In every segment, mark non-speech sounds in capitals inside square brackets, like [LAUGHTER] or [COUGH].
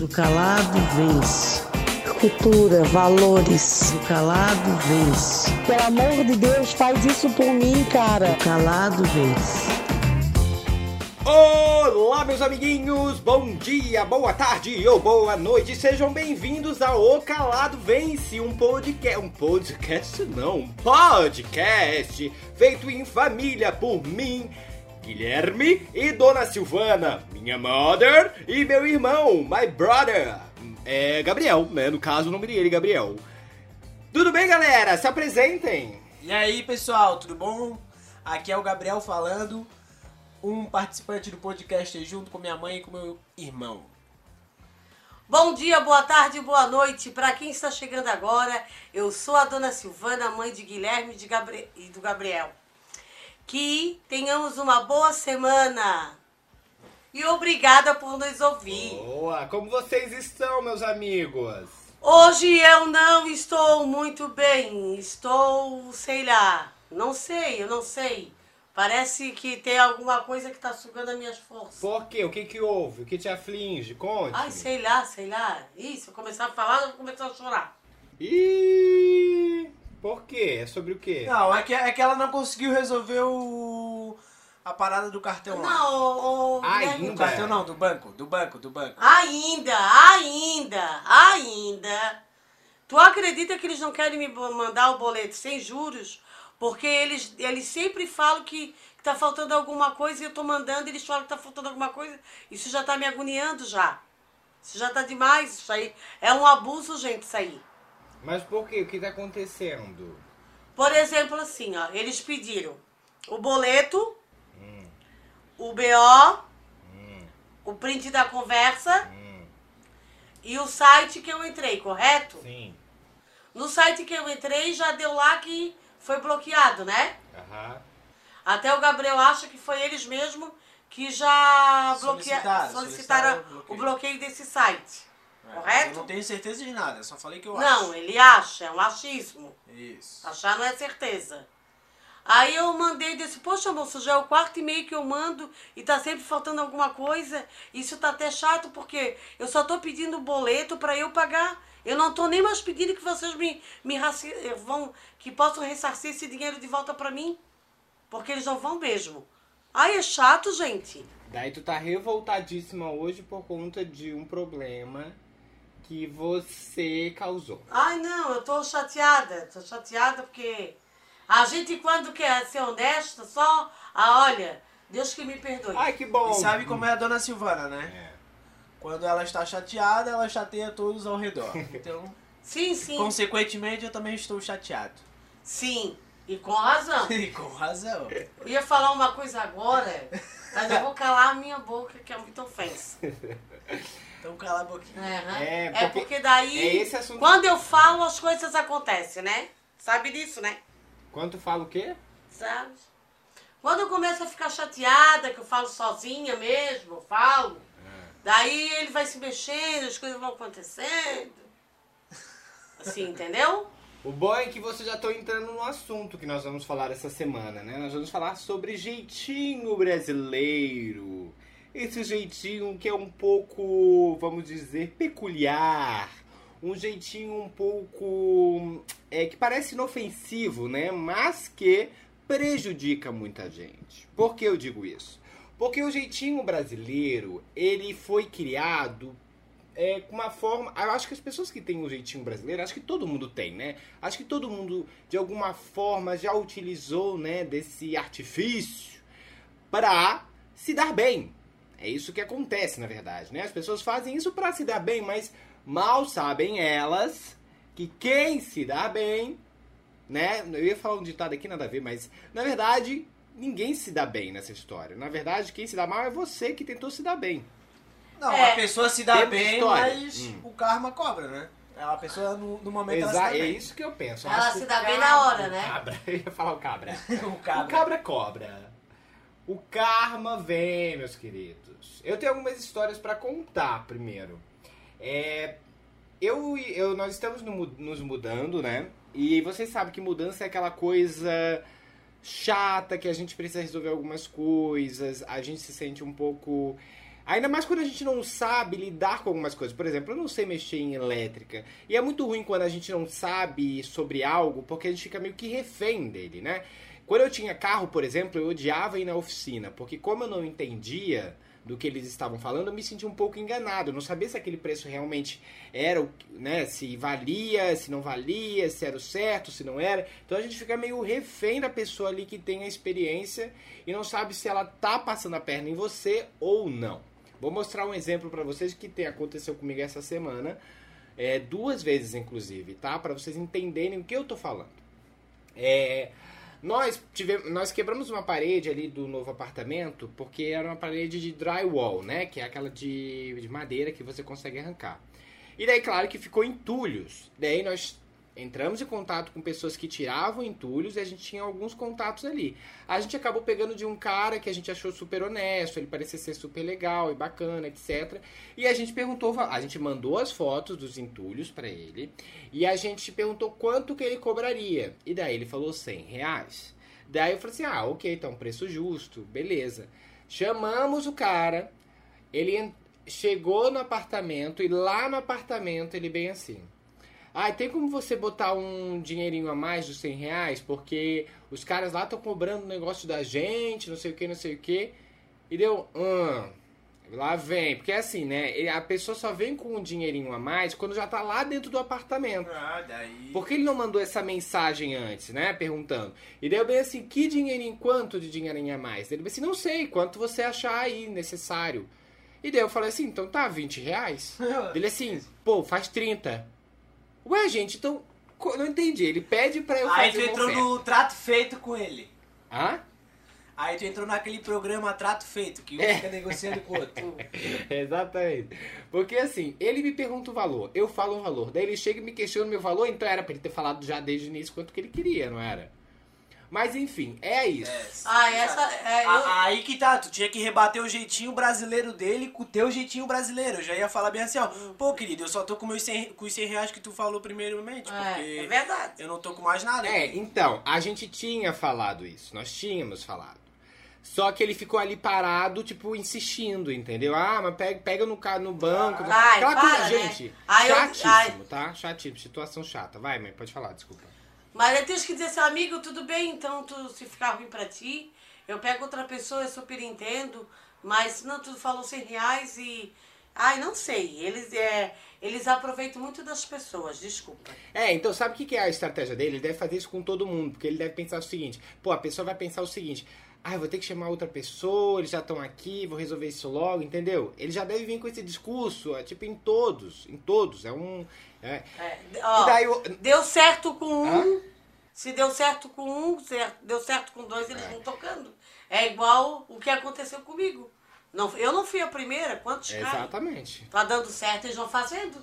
O calado vence. Cultura, valores. O calado vence. Pelo amor de Deus, faz isso por mim, cara. O calado vence. Olá, meus amiguinhos! Bom dia, boa tarde ou boa noite! Sejam bem-vindos ao O Calado Vence, um podcast. Um podcast não, um podcast feito em família por mim, Guilherme e Dona Silvana, minha mother e meu irmão, my brother, é Gabriel, né? No caso, o nome dele, Gabriel. Tudo bem, galera? Se apresentem! E aí, pessoal, tudo bom? Aqui é o Gabriel falando, um participante do podcast junto com minha mãe e com meu irmão. Bom dia, boa tarde, boa noite. Para quem está chegando agora, eu sou a dona Silvana, mãe de Guilherme de Gabri- e do Gabriel. Que tenhamos uma boa semana. E obrigada por nos ouvir. Boa! Como vocês estão, meus amigos? Hoje eu não estou muito bem. Estou, sei lá, não sei, eu não sei. Parece que tem alguma coisa que está sugando as minhas forças. Por quê? O que que houve? O que te aflige? Conte. Ai, sei lá, sei lá. Ih, se eu começar a falar, eu vou começar a chorar. Ih, por quê? É sobre o quê? Não, é que, é que ela não conseguiu resolver o... a parada do cartão lá. Não, ô, ô, Ai, Guilherme, Do ainda. cartão não, do banco, do banco, do banco. Ainda, ainda, ainda. Tu acredita que eles não querem me mandar o boleto sem juros? Porque eles, eles sempre falam que, que tá faltando alguma coisa e eu tô mandando, eles falam que tá faltando alguma coisa. Isso já tá me agoniando já. Isso já tá demais, isso aí. É um abuso, gente, isso aí. Mas por quê? O que tá acontecendo? Por exemplo, assim, ó, eles pediram o boleto, o BO, o print da conversa e o site que eu entrei, correto? Sim. No site que eu entrei já deu lá que foi bloqueado, né? Aham. Até o Gabriel acha que foi eles mesmos que já bloquea- Solicitaram, solicitaram, solicitaram o bloqueio. o bloqueio desse site. É, Eu Correto? não tenho certeza de nada, só falei que eu Não, acho. ele acha, é um achismo. Isso. Achar não é certeza. Aí eu mandei desse, poxa moço, já é o quarto e meio que eu mando e tá sempre faltando alguma coisa. Isso tá até chato porque eu só tô pedindo o boleto para eu pagar. Eu não tô nem mais pedindo que vocês me, me eh, vão que possam ressarcir esse dinheiro de volta para mim. Porque eles não vão mesmo. Ai, é chato, gente. Daí tu tá revoltadíssima hoje por conta de um problema que você causou. Ai, não, eu tô chateada. Tô chateada porque a gente quando quer ser honesta, só, ah, olha, Deus que me perdoe. Ai, que bom! E sabe como é a dona Silvana, né? É. Quando ela está chateada, ela chateia todos ao redor. [LAUGHS] Então, Sim, sim. consequentemente, eu também estou chateado. Sim, e com razão. [LAUGHS] E com razão. Eu ia falar uma coisa agora, mas eu vou calar a minha boca, que é muita ofensa. [LAUGHS] Então cala a boquinha. É, É, porque porque daí, é esse assunto- quando eu falo, as coisas acontecem, né? Sabe disso, né? Quando tu fala o quê? Sabe? Quando eu começo a ficar chateada, que eu falo sozinha mesmo, eu falo, daí ele vai se mexendo, as coisas vão acontecendo. Assim, entendeu? O bom é que você já tá entrando no assunto que nós vamos falar essa semana, né? Nós vamos falar sobre jeitinho brasileiro. Esse jeitinho que é um pouco, vamos dizer, peculiar. Um jeitinho um pouco. É, que parece inofensivo, né? Mas que prejudica muita gente. Por que eu digo isso? Porque o jeitinho brasileiro, ele foi criado é, com uma forma. Eu acho que as pessoas que têm o jeitinho brasileiro, acho que todo mundo tem, né? Acho que todo mundo, de alguma forma, já utilizou, né, desse artifício para se dar bem. É isso que acontece, na verdade, né? As pessoas fazem isso para se dar bem, mas mal sabem elas que quem se dá bem, né? Eu ia falar um ditado aqui, nada a ver, mas na verdade ninguém se dá bem nessa história. Na verdade, quem se dá mal é você que tentou se dar bem. Não, É. a pessoa se dá Temos bem, história. mas Hum. o karma cobra, né? A pessoa no, no momento ela se Exa dá é bem. isso que eu penso. Eu Ela acho se dá o bem na hora, né? O cabra, [LAUGHS] eu ia falar o cabra. [LAUGHS] o O cabra. cabra cobra. O karma vem, meus queridos. Eu tenho algumas histórias pra contar primeiro. É, eu, eu, nós estamos no nos mudando, né? E vocês sabem que mudança é aquela coisa chata, que a gente precisa resolver algumas coisas, a gente se sente um pouco Ainda mais quando a gente não sabe lidar com algumas coisas. Por exemplo, eu não sei mexer em elétrica. E é muito ruim quando a gente não sabe sobre algo, porque a gente fica meio que refém dele, né? Quando eu tinha carro, por exemplo, eu odiava ir na oficina, porque como eu não entendia do que eles estavam falando, eu me senti um pouco enganado. Eu não sabia se aquele preço realmente era, né, se valia, se não valia, se era o certo, se não era. Então a gente fica meio refém da pessoa ali que tem a experiência e não sabe se ela tá passando a perna em você ou não. Vou mostrar um exemplo para vocês que tem, aconteceu comigo essa semana, é, duas vezes inclusive, tá? Para vocês entenderem o que eu tô falando. É, nós, tivemos, nós quebramos uma parede ali do novo apartamento porque era uma parede de drywall, né? Que é aquela de, de madeira que você consegue arrancar. E daí, claro que ficou entulhos. Daí nós entramos em contato com pessoas que tiravam entulhos e a gente tinha alguns contatos ali. A gente acabou pegando de um cara que a gente achou super honesto, ele parecia ser super legal e bacana, etc. E a gente perguntou, a gente mandou as fotos dos entulhos para ele e a gente perguntou quanto que ele cobraria. E daí ele falou 100 reais. Daí eu falei assim, ah, ok, então preço justo, beleza. Chamamos o cara, ele chegou no apartamento e lá no apartamento ele bem assim... Ah, tem como você botar um dinheirinho a mais dos 100 reais? Porque os caras lá estão cobrando o negócio da gente, não sei o que, não sei o que. E deu, hum, lá vem. Porque é assim, né? A pessoa só vem com um dinheirinho a mais quando já tá lá dentro do apartamento. Ah, daí. Por que ele não mandou essa mensagem antes, né? Perguntando. E daí eu bem assim, que dinheirinho, quanto de dinheirinho a mais? Ele bem assim, não sei, quanto você achar aí necessário. E daí eu falei assim, então tá, 20 reais? [LAUGHS] Ele assim, pô, faz 30. Ué, gente, então, não entendi. Ele pede pra eu Aí fazer tu uma entrou oferta. no trato feito com ele. Hã? Aí tu entrou naquele programa Trato Feito, que um É. fica negociando com o outro. [LAUGHS] Exatamente. Porque assim, ele me pergunta o valor, eu falo o valor. Daí ele chega e me questiona o meu valor, então era pra ele ter falado já desde o início quanto que ele queria, não era? Mas enfim, é isso. Ah, essa. É, eu, Aí que tá, tu tinha que rebater o jeitinho brasileiro dele com o teu jeitinho brasileiro. Eu já ia falar bem assim, ó. Pô, querido, eu só tô com, meus 100, com os 100 reais que tu falou primeiramente, é, é porque verdade. eu não tô com mais nada. É, então, a gente tinha falado isso, nós tínhamos falado. Só que ele ficou ali parado, tipo, insistindo, entendeu? Ah, mas pega, pega no, ca- no banco. Ai, Aquela para, coisa, né? gente, Ai, eu- chatíssimo, ai. tá? Chatíssimo, situação chata. Vai, mãe, pode falar, desculpa. Mas eu tenho que dizer assim, amigo, tudo bem, então tu, se ficar ruim pra ti, eu pego outra pessoa, eu super entendo, mas não, tu falou 100 reais e. Ai, não sei. Eles, é, eles aproveitam muito das pessoas, desculpa. É, então sabe o que é a estratégia dele? Ele deve fazer isso com todo mundo, porque ele deve pensar o seguinte: pô, a pessoa vai pensar o seguinte. Ah, eu vou ter que chamar outra pessoa, eles já estão aqui, vou resolver isso logo, entendeu? Ele já deve vir com esse discurso, é, tipo, em todos, em todos. É um. É. É, ó, E daí o- Deu certo com um, Hã? se deu certo com um, certo, deu certo com dois, eles É. vão tocando. É igual o que aconteceu comigo. Não, eu não fui a primeira, quantos caras? Exatamente. Tá dando certo, eles vão fazendo.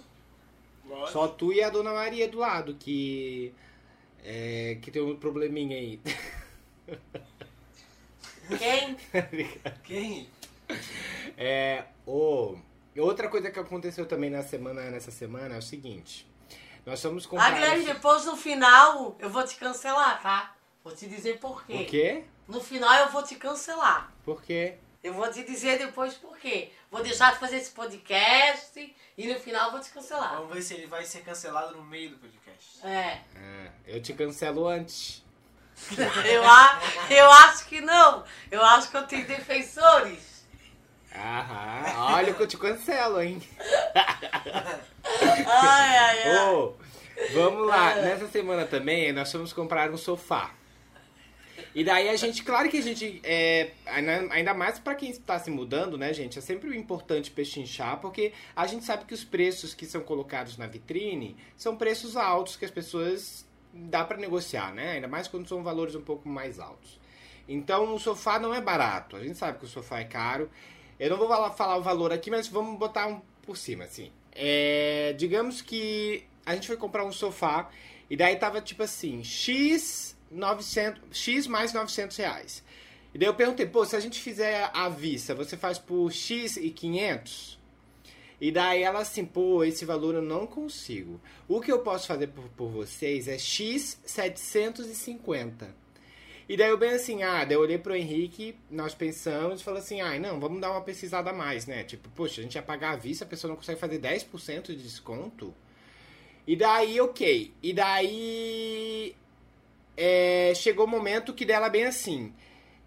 Só tu e a dona Maria do lado, que. É, que tem um probleminha aí. [LAUGHS] Quem? [LAUGHS] Quem? É, o, outra coisa que aconteceu também na semana, nessa semana é o seguinte. Nós fomos Ah, comprar. Guilherme, depois no final eu vou te cancelar, tá? Vou te dizer por quê. Por quê? No final eu vou te cancelar. Por quê? Eu vou te dizer depois por quê. Vou deixar de fazer esse podcast e no final eu vou te cancelar. Vamos ver se ele vai ser cancelado no meio do podcast. É. Ah, eu te cancelo antes. [LAUGHS] Eu, a, eu acho que não. Eu acho que eu tenho defensores. Aham, olha que eu te cancelo, hein? [LAUGHS] Ai, ai, ai. Ô, vamos lá, nessa semana também nós fomos comprar um sofá. E daí a gente, claro que a gente, é, ainda- mais pra quem está se mudando, né, gente, é sempre importante pechinchar, porque a gente sabe que os preços que são colocados na vitrine são preços altos que as pessoas dá pra negociar, né? Ainda mais quando são valores um pouco mais altos. Então o sofá não é barato. A gente sabe que o sofá é caro. Eu não vou falar, o valor aqui, mas vamos botar um por cima, assim. É, digamos que a gente foi comprar um sofá e daí tava tipo assim, X, 900, X mais 900 reais. E daí eu perguntei, pô, se a gente fizer à vista, você faz por X e 500? E daí ela assim, pô, esse valor eu não consigo. O que eu posso fazer por, por vocês é X 750. E daí eu bem assim, ah, daí eu olhei pro Henrique, nós pensamos falou assim, ai, não, vamos dar uma pesquisada a mais, né? Tipo, poxa, a gente ia pagar à vista, a pessoa não consegue fazer 10% de desconto. E daí, ok. E daí. é, chegou o momento que dela bem assim.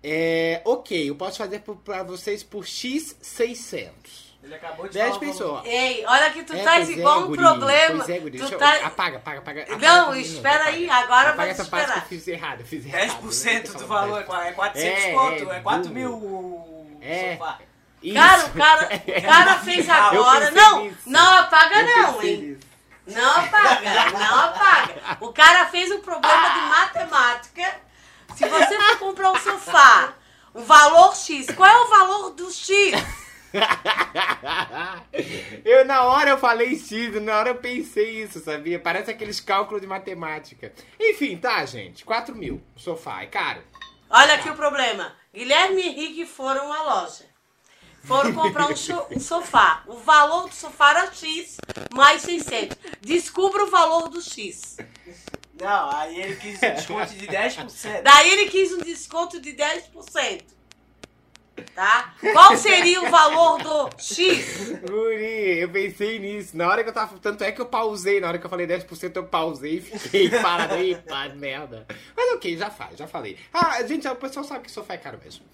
É, ok, eu posso fazer pra vocês por X600. Ele acabou de 10 falar o valor. pessoas. Ei, olha que tu É, tá pois é, igual um guri, problema. É, guri. tu tá... Apaga, apaga, apaga. apaga Não, espera aí, agora Apaga vai essa te parte que eu esperar. fiz errado, eu fiz errado. 10% né? do valor, é 400 É, conto, é, é 4 burro. mil o É. sofá. Isso. Cara, o cara, [LAUGHS] o cara fez agora. Não, nisso. não apaga Eu não, hein? nisso. Não apaga, não apaga. O cara fez um problema de matemática. Se você for comprar um sofá, um valor X, qual é o valor do X? [LAUGHS] eu na hora eu falei X, na hora eu pensei isso, sabia? Parece aqueles cálculos de matemática. Enfim, tá, gente? 4 mil. Sofá, é caro. Olha aqui o problema. Guilherme e Henrique foram à loja. Foram comprar um, um sofá. O valor do sofá era X mais 600. Descubra o valor do X. Não, aí ele quis um desconto de 10%. Daí ele quis um desconto de 10%. Tá? Qual seria o valor do X? Guri, eu pensei nisso. Na hora que eu tava. Tanto é que eu pausei. Na hora que eu falei 10%, eu pausei e fiquei [LAUGHS] parado aí, pá, merda. Mas ok, já faz, já falei. Ah, gente, o pessoal sabe que sofá é caro mesmo.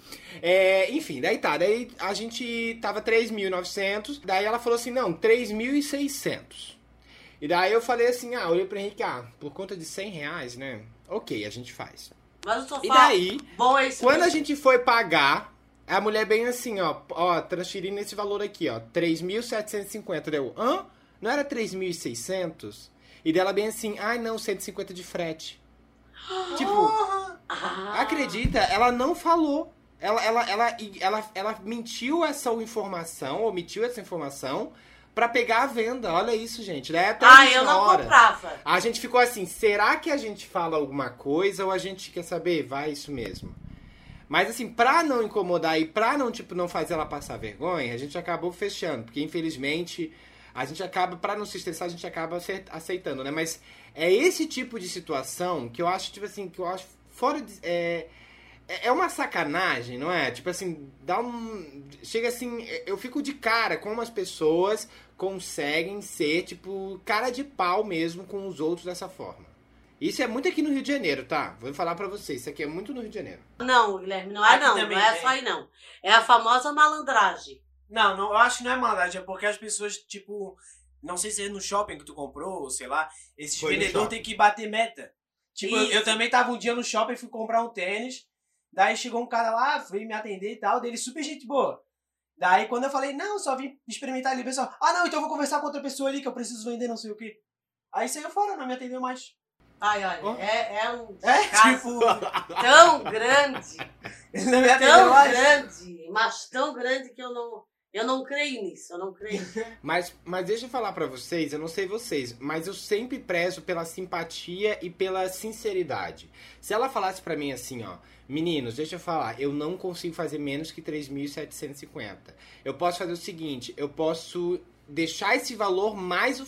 É, enfim, daí tá. Daí a gente tava 3.900. Daí ela falou assim: não, 3.600. E daí eu falei assim: ah, olhei pro Henrique, ah, por conta de 100 reais, né? Ok, a gente faz. Mas o sofá E daí, bom é esse quando a mesmo. gente foi pagar, a mulher bem assim, ó, ó, transferindo esse valor aqui, ó, 3.750, deu, hã? Não era 3.600? E dela bem assim, ai não, 150 de frete. tipo, Ah, acredita, ela não falou. Ela, ela, ela, ela, ela mentiu essa informação, omitiu essa informação pra pegar a venda. Olha isso, gente. Daí até a ah eu não hora, comprava. a gente ficou assim, será que a gente fala alguma coisa ou a gente quer saber? Vai isso mesmo. Mas assim, pra não incomodar e pra não, tipo, não fazer ela passar vergonha, a gente acabou fechando. Porque infelizmente, a gente acaba, pra não se estressar, a gente acaba ace- aceitando, né? Mas é esse tipo de situação que eu acho, tipo assim, que eu acho fora de. É, é é uma sacanagem, não é? Tipo assim, dá um. Chega assim, eu fico de cara como as pessoas conseguem ser, tipo, cara de pau mesmo com os outros dessa forma. Isso é muito aqui no Rio de Janeiro, tá? Vou falar pra vocês, isso aqui é muito no Rio de Janeiro. Não, Guilherme, não é Aqui não. Não é tem. só aí não. É a famosa malandragem. Não, não, eu acho que não é maldade, é porque as pessoas, tipo, não sei se é no shopping que tu comprou, ou sei lá, esses Foi vendedores têm que bater meta. Tipo, eu, eu também tava um dia no shopping fui comprar um tênis, daí chegou um cara lá, veio me atender e tal, dele super gente boa. Daí quando eu falei, não, só vim experimentar ali, o pessoal, ah não, então eu vou conversar com outra pessoa ali que eu preciso vender não sei o quê. Aí saiu fora, não me atendeu mais. Ai, olha, é, é um É, tipo, [LAUGHS] tão grande, atendeu tão grande, mas tão grande que eu não, eu não creio nisso, eu não creio. [LAUGHS] Mas, mas deixa eu falar pra vocês, eu não sei vocês, mas eu sempre prezo pela simpatia e pela sinceridade. Se ela falasse pra mim assim, ó, meninos, deixa eu falar, eu não consigo fazer menos que 3.750. Eu posso fazer o seguinte, eu posso deixar esse valor mais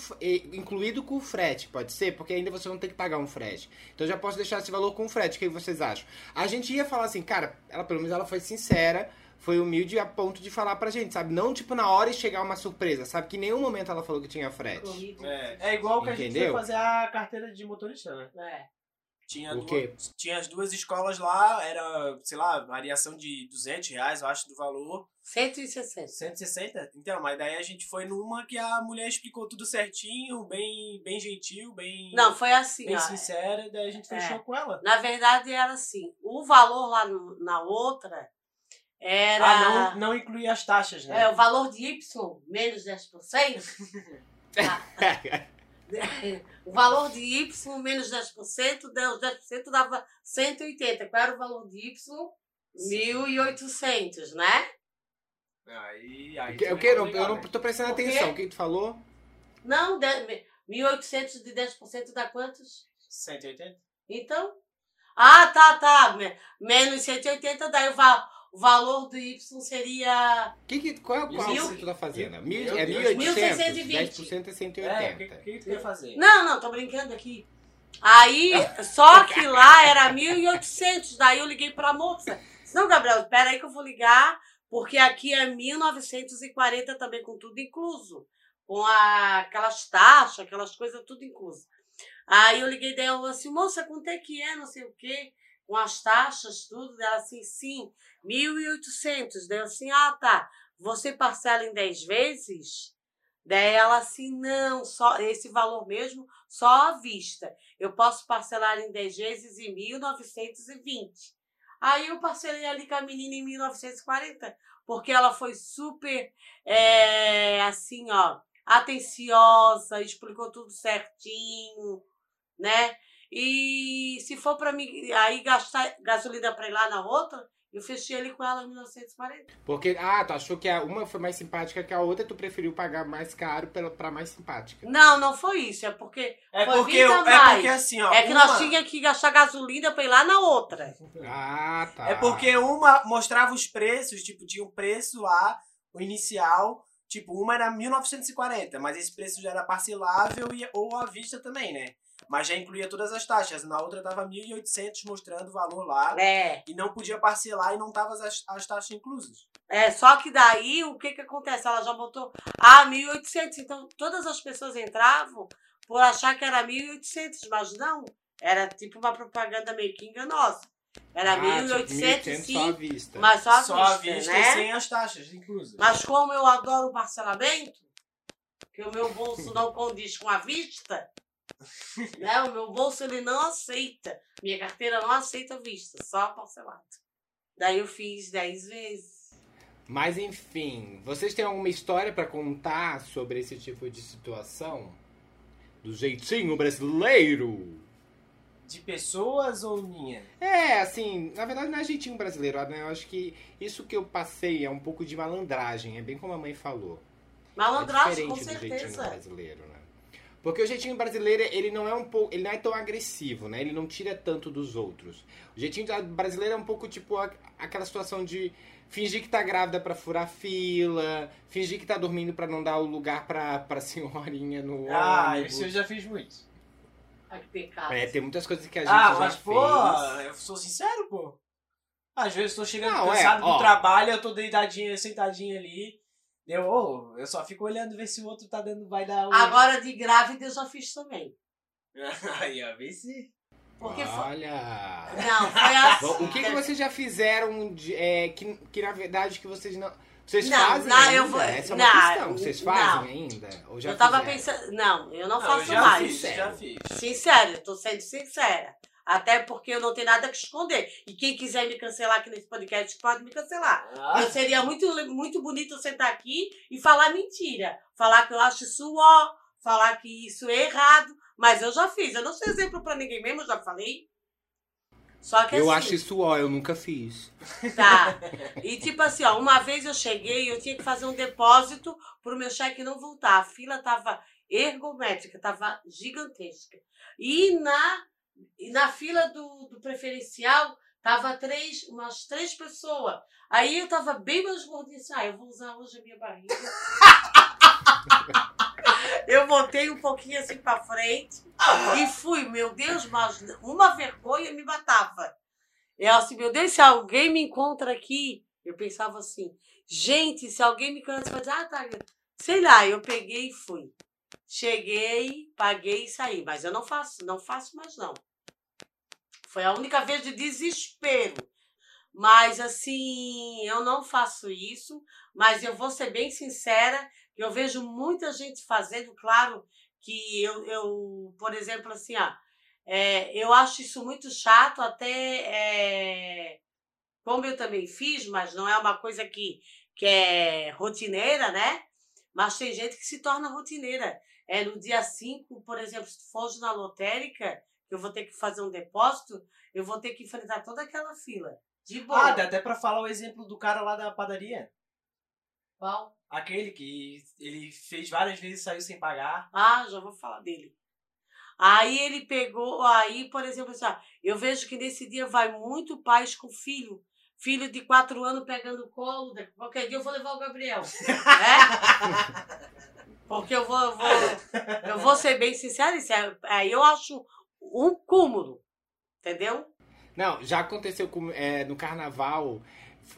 incluído com o frete, pode ser? Porque ainda você não tem que pagar um frete. Então eu já posso deixar esse valor com o frete. O que vocês acham? A gente ia falar assim, cara, ela pelo menos ela foi sincera, foi humilde a ponto de falar pra gente, sabe? Não tipo na hora e chegar uma surpresa, sabe? Que em nenhum momento ela falou que tinha frete. É, é igual que a gente Entendeu? foi fazer a carteira de motorista, né? É. Tinha, O duas, tinha as duas escolas lá, era, sei lá, variação de 200 reais, eu acho, do valor. 160. 160? Então, mas daí a gente foi numa que a mulher explicou tudo certinho, bem, bem gentil, bem, Não, foi assim, bem ó. sincera, daí a gente É. fechou com ela. Na verdade era assim, o valor lá no- na outra era Ah, não, não incluía as taxas, né? é, o valor de Y menos 10%. [LAUGHS] [LAUGHS] o valor de Y menos 10%, deu- os 10% dava 180. Qual era o valor de Y? 1.800, né? Aí, aí O que- foi o que? Eu não, legal, eu não né? tô prestando Por quê? atenção. O que tu falou? Não, de- 1.800 de 10% dá quantos? 180? Então? Ah, tá, tá. Me- Menos 180, daí o, va- o valor do Y seria. Que que, qual é o qual Mil- que tu tá fazendo? Mil, é Deus. 1.800? 1.620. 10% é É, o 180. que, que tu quer fazer? Não, não, tô brincando aqui. Aí, só que lá era 1.800. Daí eu liguei pra moça. Não, Gabriel, espera aí que eu vou ligar, porque aqui é 1.940 também, com tudo incluso. Com a, aquelas taxas, aquelas coisas, tudo incluso. Aí eu liguei dela assim, moça, quanto é que é, não sei o quê, com as taxas, tudo. Dela assim, sim, 1.800. Daí eu assim, ah, tá. Você parcela em 10 vezes? Daí ela assim, não, só esse valor mesmo, só à vista. Eu posso parcelar em 10 vezes em 1.920. Aí eu parcelei ali com a menina em 1940, porque ela foi super, é, assim, ó, atenciosa, explicou tudo certinho, né? E se for para mim aí gastar gasolina para ir lá na outra, eu fechei ali com ela em 1940. Porque, ah, tu achou que a uma foi mais simpática que a outra, tu preferiu pagar mais caro pela, pra mais simpática. Não, não foi isso. É porque. É foi porque, 20 a é porque assim, ó. É que uma, nós tínhamos que gastar gasolina pra ir lá na outra. Ah, tá. É porque uma mostrava os preços, tipo, tinha um preço lá, o inicial. Tipo, uma era 1940, mas esse preço já era parcelável e, ou à vista também, né? Mas já incluía todas as taxas. Na outra tava 1.800 mostrando o valor lá. É. E não podia parcelar e não tava as, as taxas inclusas. É, só que daí o que que acontece? Ela já botou, ah, 1.800. Então todas as pessoas entravam por achar que era 1.800, mas não. Era tipo uma propaganda meio que enganosa. Era Ah, 1.800 tipo, 1.800 só à sim, vista. mas só à Só à vista, vista né? e sem as taxas inclusas. Mas como eu adoro o parcelamento, que o meu bolso não condiz com a vista, [LAUGHS] né? O meu bolso ele não aceita. Minha carteira não aceita a vista, só parcelado. Daí eu fiz 10 vezes. Mas enfim, vocês têm alguma história pra contar sobre esse tipo de situação? Do jeitinho brasileiro? De pessoas ou minha? É, assim, na verdade não é jeitinho brasileiro, né? Eu acho que isso que eu passei é um pouco de malandragem, é bem como a mãe falou. é Malandragem, diferente com do jeitinho certeza. brasileiro, né? Porque o jeitinho brasileiro, ele não é um pouco, ele não é tão agressivo, né? Ele não tira tanto dos outros. O jeitinho brasileiro é um pouco tipo a- aquela situação de fingir que tá grávida pra furar fila, fingir que tá dormindo pra não dar o lugar pra, pra senhorinha no Ah, ônibus. isso eu já fiz muito. Ai, que pecado. É, tem muitas coisas que a gente Ah, já mas fez. pô, eu sou sincero, pô. Às vezes eu tô chegando Não, é, cansado ó. do trabalho, eu tô deitadinha, sentadinha ali. Eu, eu só fico olhando ver se o outro tá dando, vai dar um. Agora de grávida eu já fiz também. [LAUGHS] Aí, ó, vê se. Porque foi. Olha... Não, foi assim. O que, que vocês já fizeram de- é, que, que na verdade que vocês não. Vocês Não, fazem não, ainda? eu vou- Essa é uma não, questão. Vocês fazem não. ainda? Ou já Eu tava fizeram? pensando. Não, eu não, Não, faço eu já mais. fiz, já fiz. Sincero, eu tô sendo sincera. Até porque eu não tenho nada que esconder. E quem quiser me cancelar aqui nesse podcast pode me cancelar. Ah, Eu seria muito, muito bonito eu sentar aqui e falar mentira. Falar que eu acho isso ó, falar que isso é errado. Mas eu já fiz. Eu não sou exemplo pra ninguém mesmo, eu já falei. Só que Eu assim, acho isso ó, eu nunca fiz. Tá. [LAUGHS] E tipo assim, ó, uma vez eu cheguei e eu tinha que fazer um depósito pro meu cheque não voltar. A fila tava ergométrica, tava gigantesca. E na, e na fila do, do preferencial tava três, umas três pessoas. Aí eu tava bem mais gordinha assim, ah, eu vou usar hoje a minha barriga. [LAUGHS] eu botei um pouquinho assim pra frente e fui, meu Deus, mas uma vergonha me matava. Eu assim, meu Deus, se alguém me encontra aqui, eu pensava assim, gente, se alguém me encontra, vai dizer, ah, tá, sei lá, eu peguei e fui. Cheguei, paguei e saí, mas eu não faço, não faço mais não. Foi a única vez de desespero. Mas assim, eu não faço isso, mas eu vou ser bem sincera, eu vejo muita gente fazendo, claro que eu, eu por exemplo, assim, ó, é, eu acho isso muito chato, até é, como eu também fiz, mas não é uma coisa que, que é rotineira, né? Mas tem gente que se torna rotineira. É no dia 5, por exemplo, se tu for na lotérica, eu vou ter que fazer um depósito, eu vou ter que enfrentar toda aquela fila. De boa. Ah, dá até pra falar o exemplo do cara lá da padaria. Qual? Aquele que ele fez várias vezes e saiu sem pagar. Ah, já vou falar dele. Aí ele pegou, aí, por exemplo, assim, eu vejo que nesse dia vai muito pais com filho. Filho de quatro anos pegando colo. Qualquer dia eu vou levar o Gabriel. né? [LAUGHS] Porque eu vou, eu vou, eu vou ser bem sincera, é- aí eu acho um cúmulo. Entendeu? Não, já aconteceu com, é, no carnaval.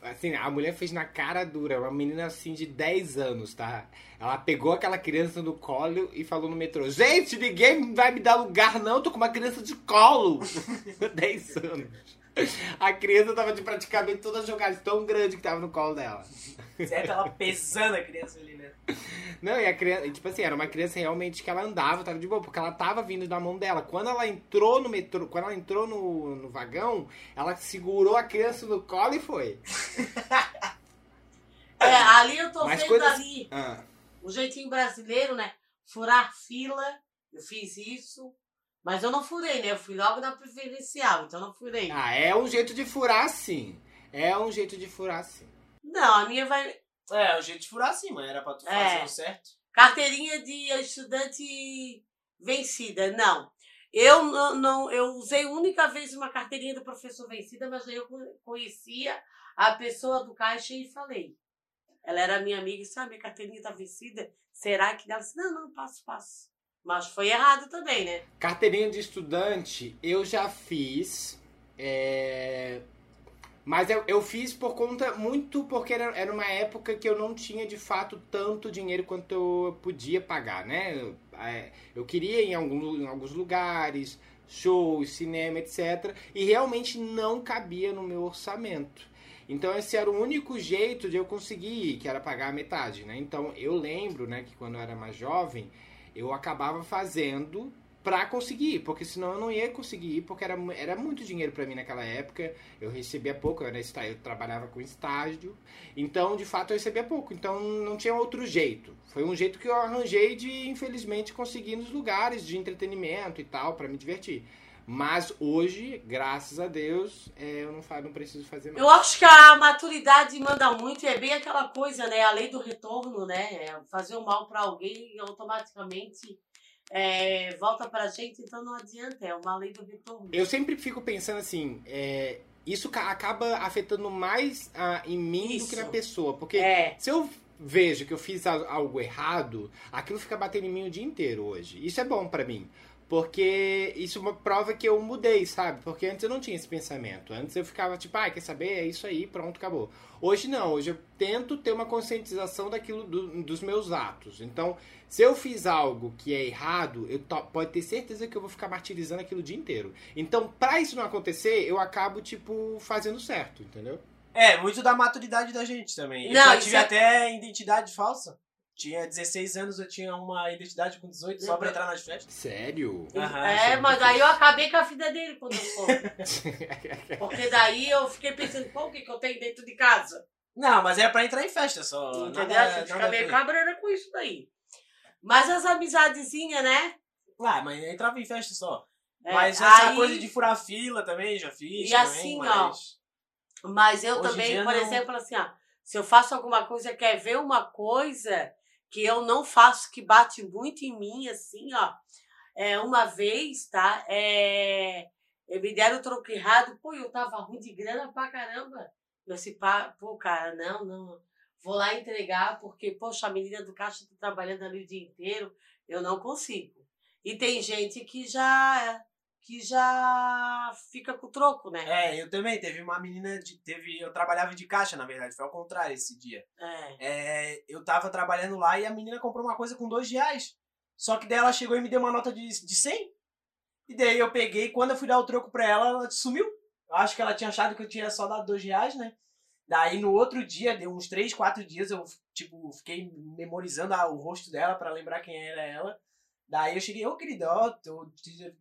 Assim, a mulher fez na cara dura, uma menina assim de 10 anos, tá? Ela pegou aquela criança no colo e falou no metrô: Gente, ninguém vai me dar lugar, não, tô com uma criança de colo. [LAUGHS] 10 anos. [LAUGHS] A criança tava de praticamente toda jogada, tão grande que tava no colo dela. Certo, ela pesando a criança ali, né? Não, e a criança, tipo assim, era uma criança realmente que ela andava, tava de boa, porque ela tava vindo da mão dela. Quando ela entrou no metrô, quando ela entrou no, no vagão, ela segurou a criança no colo e foi. [LAUGHS] É, ali eu tô Mas vendo coisas- ali Ah, o jeitinho brasileiro, né? Furar fila, eu fiz isso. Mas eu não furei, né? Eu fui logo na preferencial, então eu não furei. ah, é um jeito de furar sim. É um jeito de furar sim. Não, a minha vai. É, o jeito de furar assim, mano. Era pra tu É. fazer o certo. Carteirinha de estudante vencida, não. Eu não, não- eu usei única vez uma carteirinha do professor vencida, mas eu co- conhecia a pessoa do caixa e falei. Ela era minha amiga e disse, ah, minha carteirinha tá vencida. Será que ela disse, não, não, passo, passo. Mas foi errado também, né? Carteirinha de estudante, eu já fiz. é, Mas eu, eu fiz por conta, muito porque era, era uma época que eu não tinha de fato tanto dinheiro quanto eu podia pagar, né? Eu, é, eu queria ir em, algum, em alguns lugares, shows, cinema, etc. E realmente não cabia no meu orçamento. Então esse era o único jeito de eu conseguir ir, que era pagar a metade, né? Então eu lembro, né, que quando eu era mais jovem, eu acabava fazendo pra conseguir, ir, porque senão eu não ia conseguir ir, porque era, era muito dinheiro pra mim naquela época. Eu recebia pouco, eu, era, eu trabalhava com estágio, então de fato eu recebia pouco, então não tinha outro jeito. Foi um jeito que eu arranjei de, infelizmente, conseguir nos lugares de entretenimento e tal, pra me divertir. Mas hoje, graças a Deus, é, eu não, fa- não preciso fazer mais. Eu acho que a maturidade manda muito, e é bem aquela coisa, né? A lei do retorno, né? É fazer o mal pra alguém automaticamente é, volta pra gente, então não adianta, é uma lei do retorno. Eu sempre fico pensando assim, é, isso ca- acaba afetando mais ah, em mim do que Isso. na pessoa. Porque É, se eu vejo que eu fiz al- algo errado, aquilo fica batendo em mim o dia inteiro hoje. Isso é bom pra mim. Porque isso é uma prova que eu mudei, sabe? Porque antes eu não tinha esse pensamento. Antes eu ficava tipo, ah, quer saber? É isso aí, pronto, acabou. Hoje não, hoje eu tento ter uma conscientização daquilo do- dos meus atos. Então, se eu fiz algo que é errado, eu to- pode ter certeza que eu vou ficar martirizando aquilo o dia inteiro. Então, pra isso não acontecer, eu acabo, tipo, fazendo certo, entendeu? É, muito da maturidade da gente também. Eu Não, já isso tive é- até identidade falsa. Tinha 16 anos, eu tinha uma identidade com 18 só pra entrar nas festas. Sério? Aham, é sim. mas daí eu acabei com a vida dele quando eu for. [LAUGHS] Porque daí eu fiquei pensando, pô, o que, que eu tenho dentro de casa? Não, mas era pra entrar em festa só. Entendeu? Nada, a gente nada fica a meio ver. cabreira com isso daí. Mas as amizadezinhas, né? Ah, mas eu entrava em festa só. É, mas essa aí- coisa de furar fila também, já fiz. E também, assim, mas... Mas eu Hoje também, por não. exemplo, assim, ó, se eu faço alguma coisa, quer ver uma coisa que eu não faço, que bate muito em mim, assim, ó. É, uma vez, tá? É, me deram o troco errado, pô, eu tava ruim de grana pra caramba. Eu disse, pô, cara, não, não. Vou lá entregar, porque, poxa, a menina do caixa tá trabalhando ali o dia inteiro, eu não consigo. E tem gente que já que já fica com o troco, né? É, eu também. Teve uma menina de. Teve, eu trabalhava de caixa, na verdade. Foi ao contrário esse dia. É. É, eu tava trabalhando lá e a menina comprou uma coisa com dois reais. Só que daí ela chegou e me deu uma nota de, de 100. E daí eu peguei, quando eu fui dar o troco pra ela, ela sumiu. Eu acho que ela tinha achado que eu tinha só dado dois reais, né? Daí no outro dia, deu uns três, quatro dias, eu tipo, fiquei memorizando a- o rosto dela pra lembrar quem era ela. Daí eu cheguei, ô querida, ó, tô,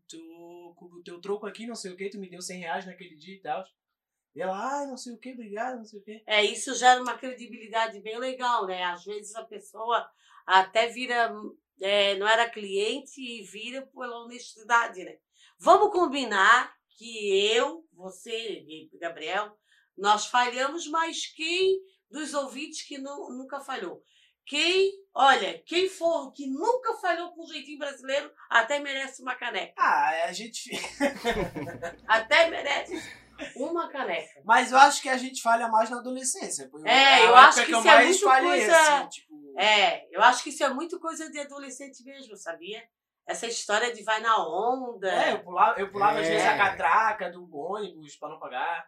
tô com o teu troco aqui, não sei o que, tu me deu 100 reais naquele dia e tal. E ela, ah, não sei o que, obrigado, não sei o que. É, isso gera uma credibilidade bem legal, né? Às vezes a pessoa até vira, é, não era cliente e vira pela honestidade, né? Vamos combinar que eu, você e Gabriel, nós falhamos, mas quem dos ouvintes que nu- nunca falhou? Quem, olha, quem for que nunca falhou com o jeitinho brasileiro, até merece uma caneca. Ah, a gente. [LAUGHS] Até merece uma caneca. Mas eu acho que a gente falha mais na adolescência. É, eu acho que eu isso é muito falhei, coisa- assim, tipo... É, eu acho que isso é muito coisa de adolescente mesmo, sabia? essa história de vai na onda. É, eu pulava, eu pulava às É. vezes a catraca do ônibus pra não pagar.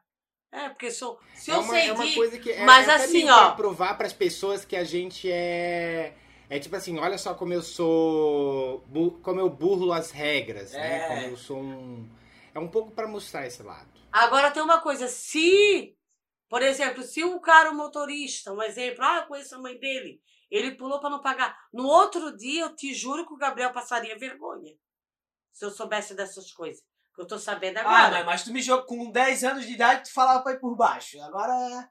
É, porque se eu, se é eu uma, sei é uma de... coisa que é, mas é assim, ó. pra provar pras pessoas que a gente é é tipo assim, olha só como eu sou como eu burlo as regras, né? É. Como eu sou um é um pouco pra mostrar esse lado. Agora tem uma coisa, se, por exemplo, se um cara, um motorista, um exemplo, ah, eu conheço a mãe dele, ele pulou para não pagar. No outro dia, eu te juro que o Gabriel passaria vergonha. Se eu soubesse dessas coisas. Que eu tô sabendo Ah, agora. mas, mas tu me jogou com 10 anos de idade, tu falava pra ir por baixo. Agora,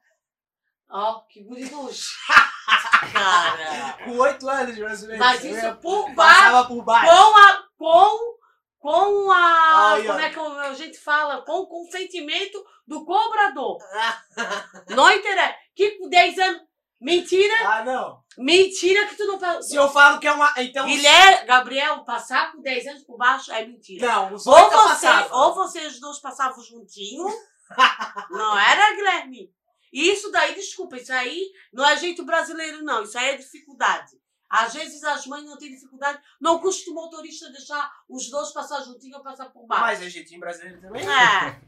Ó, que bonito. [LAUGHS] Cara. com 8 anos, ou menos. Mas eu isso por baixo, Passava por baixo. com a. Com, com a. Ai, como ai. é que a gente fala? Com o consentimento do cobrador. [LAUGHS] Não interessa. Que com 10 anos. Mentira, Ah, não. mentira que tu não. pa- Se eu falo que é uma. Então. Guilherme, Gabriel, passar com 10 anos por baixo é mentira. Não, os Ou, 8 eu você, ou vocês dois passavam juntinho. [LAUGHS] não era, Guilherme? Isso daí, desculpa, isso aí não é jeito brasileiro, não. Isso aí é dificuldade. Às vezes as mães não têm dificuldade. Não custa o motorista deixar os dois passar juntinho ou passar por baixo. Mas é jeitinho brasileiro também. É.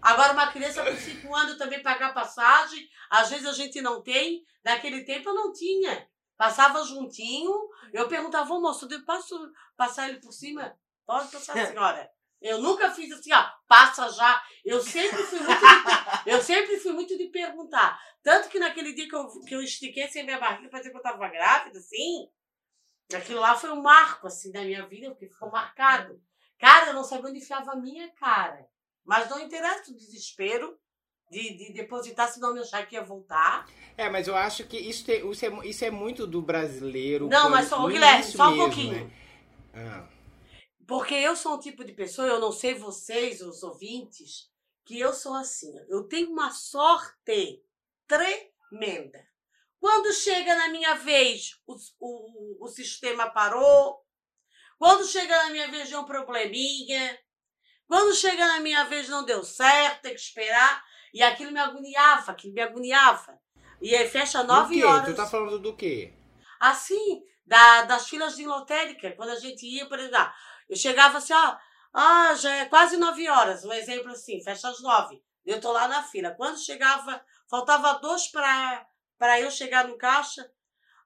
Agora, uma criança com 5 anos também pagar passagem, às vezes a gente não tem. Naquele tempo eu não tinha. Passava juntinho, eu perguntava, ô moço, eu posso passar ele por cima? Pode passar, [LAUGHS] senhora. Eu nunca fiz assim, ó, passa já. Eu sempre fui muito de, eu sempre fui muito de perguntar. Tanto que naquele dia que eu, que eu estiquei sem minha barriga pra dizer que eu tava grávida, assim, aquilo lá foi um marco, assim, da minha vida, porque ficou marcado. Cara, eu não sabia onde enfiava a minha cara. Mas não interessa o desespero de, de depositar, senão meu achar que ia voltar. É, mas eu acho que isso, tem- isso, é, isso é muito do brasileiro. Não, mas só, Guilherme, só um mesmo, pouquinho. né? Ah. Porque eu sou um tipo de pessoa, eu não sei vocês, os ouvintes, que eu sou assim. Eu tenho uma sorte tremenda. Quando chega na minha vez, o, o, o sistema parou. Quando chega na minha vez, deu um probleminha. Quando chega na minha vez, não deu certo, tem que esperar. E aquilo me agoniava, aquilo me agoniava. E aí fecha nove horas. Tu tá falando do quê? Assim, da, das filas de lotérica, quando a gente ia, por exemplo, eu chegava assim, ó, ah, já é quase nove horas, um exemplo assim, fecha às nove. Eu tô lá na fila. Quando chegava, faltava dois para eu chegar no caixa.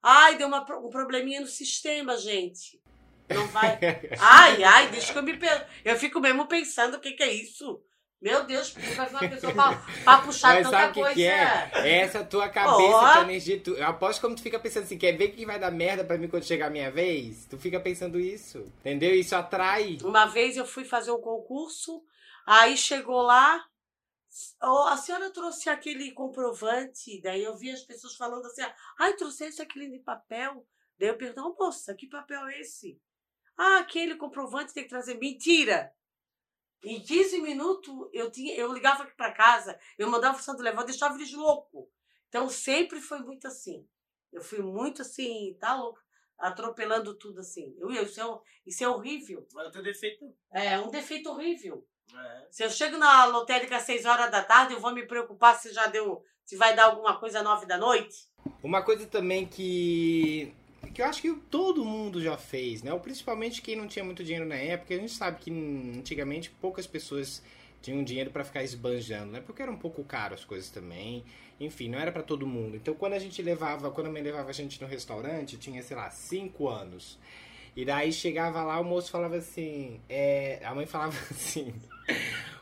Ai, deu uma, um probleminha no sistema, gente. Não vai. [LAUGHS] Ai, ai, deixa que eu me. Eu fico mesmo pensando o que, que é isso. Meu Deus, vai uma pessoa pra, pra puxar Mas tanta coisa. que é? É essa tua cabeça, Ó. tua energia. Tu, eu aposto como tu fica pensando assim, quer ver que vai dar merda pra mim quando chegar a minha vez? Tu fica pensando isso, entendeu? Isso atrai. Uma vez eu fui fazer um concurso, aí chegou lá, "Ô, a senhora trouxe aquele comprovante, daí eu vi as pessoas falando assim, ai, trouxe esse aquele de papel. Daí eu perguntei, "Ô, moça, que papel é esse? Ah, aquele comprovante tem que trazer. Mentira! Em 15 minutos eu, tinha, eu ligava aqui para casa, eu mandava o santo levar, eu deixava eles louco. Então sempre foi muito assim. Eu fui muito assim, tá louco, atropelando tudo assim. Eu, isso, é, isso é horrível. Mas o teu defeito. É um defeito horrível. É. Se eu chego na lotérica às 6 horas da tarde, eu vou me preocupar se já deu, se vai dar alguma coisa às 9 da noite. Uma coisa também que. Que eu acho que todo mundo já fez, né? Principalmente quem não tinha muito dinheiro na época. A gente sabe que antigamente poucas pessoas tinham dinheiro pra ficar esbanjando, né? Porque era um pouco caro as coisas também. Enfim, não era pra todo mundo. Então quando a gente levava, quando a mãe levava a gente no restaurante, tinha, sei lá, 5 anos. E daí chegava lá, o moço falava assim, é, a mãe falava [LAUGHS] assim,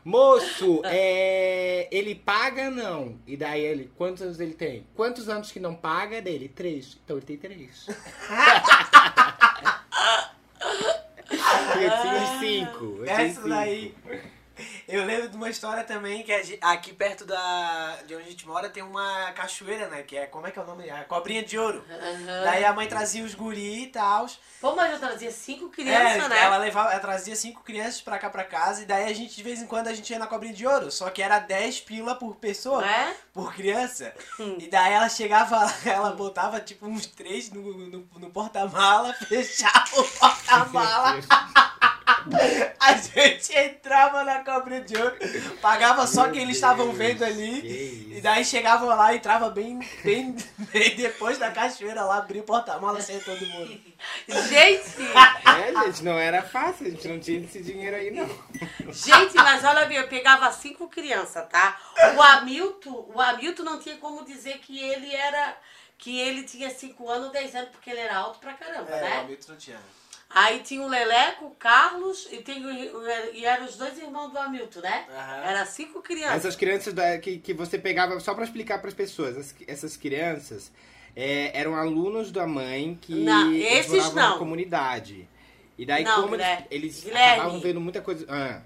moço, é, ele paga não? E daí ele, quantos anos ele tem? Quantos anos que não paga dele? Três. Então ele tem três. [LAUGHS] eu tinha cinco. Eu Essa cinco. daí. Eu lembro de uma história também que aqui perto da, de onde a gente mora tem uma cachoeira, né? Que é, como é que é o nome? A cobrinha de ouro. Daí a mãe trazia os guri e tal. Pô, mas eu trazia cinco É, crianças, né? ela levava, ela trazia cinco crianças pra cá pra casa e daí a gente de vez em quando a gente ia na cobrinha de ouro, só que era 10 pila por pessoa, é? por criança. Hum. E daí ela chegava [LAUGHS] ela botava tipo uns três no, no, no porta-mala, [LAUGHS] fechava o porta-mala. [LAUGHS] [LAUGHS] A gente entrava na cobra de ouro, pagava só Meu quem eles estavam vendo ali. E daí chegavam lá, entrava bem, bem, bem depois da cachoeira lá, abria o porta-mala saía todo mundo. Gente, É, gente, não era fácil, a gente não tinha esse dinheiro aí, não. gente, mas olha bem, eu pegava cinco crianças, tá? O Hamilton, o Hamilton não tinha como dizer que ele era. Que ele tinha 5 anos, 10 anos, porque ele era alto pra caramba, É, o né? Hamilton não tinha. Aí tinha o Leleco, o Carlos e, tem, o- e eram os dois irmãos do Hamilton, né? Aham. Era cinco crianças. Essas crianças da- que, que você pegava, só pra explicar pras pessoas, as- essas crianças é, eram alunos da mãe que Não, esses moravam na não. comunidade. E daí, Não, como eles, Guilherme. eles acabavam vendo muita coisa. Ah,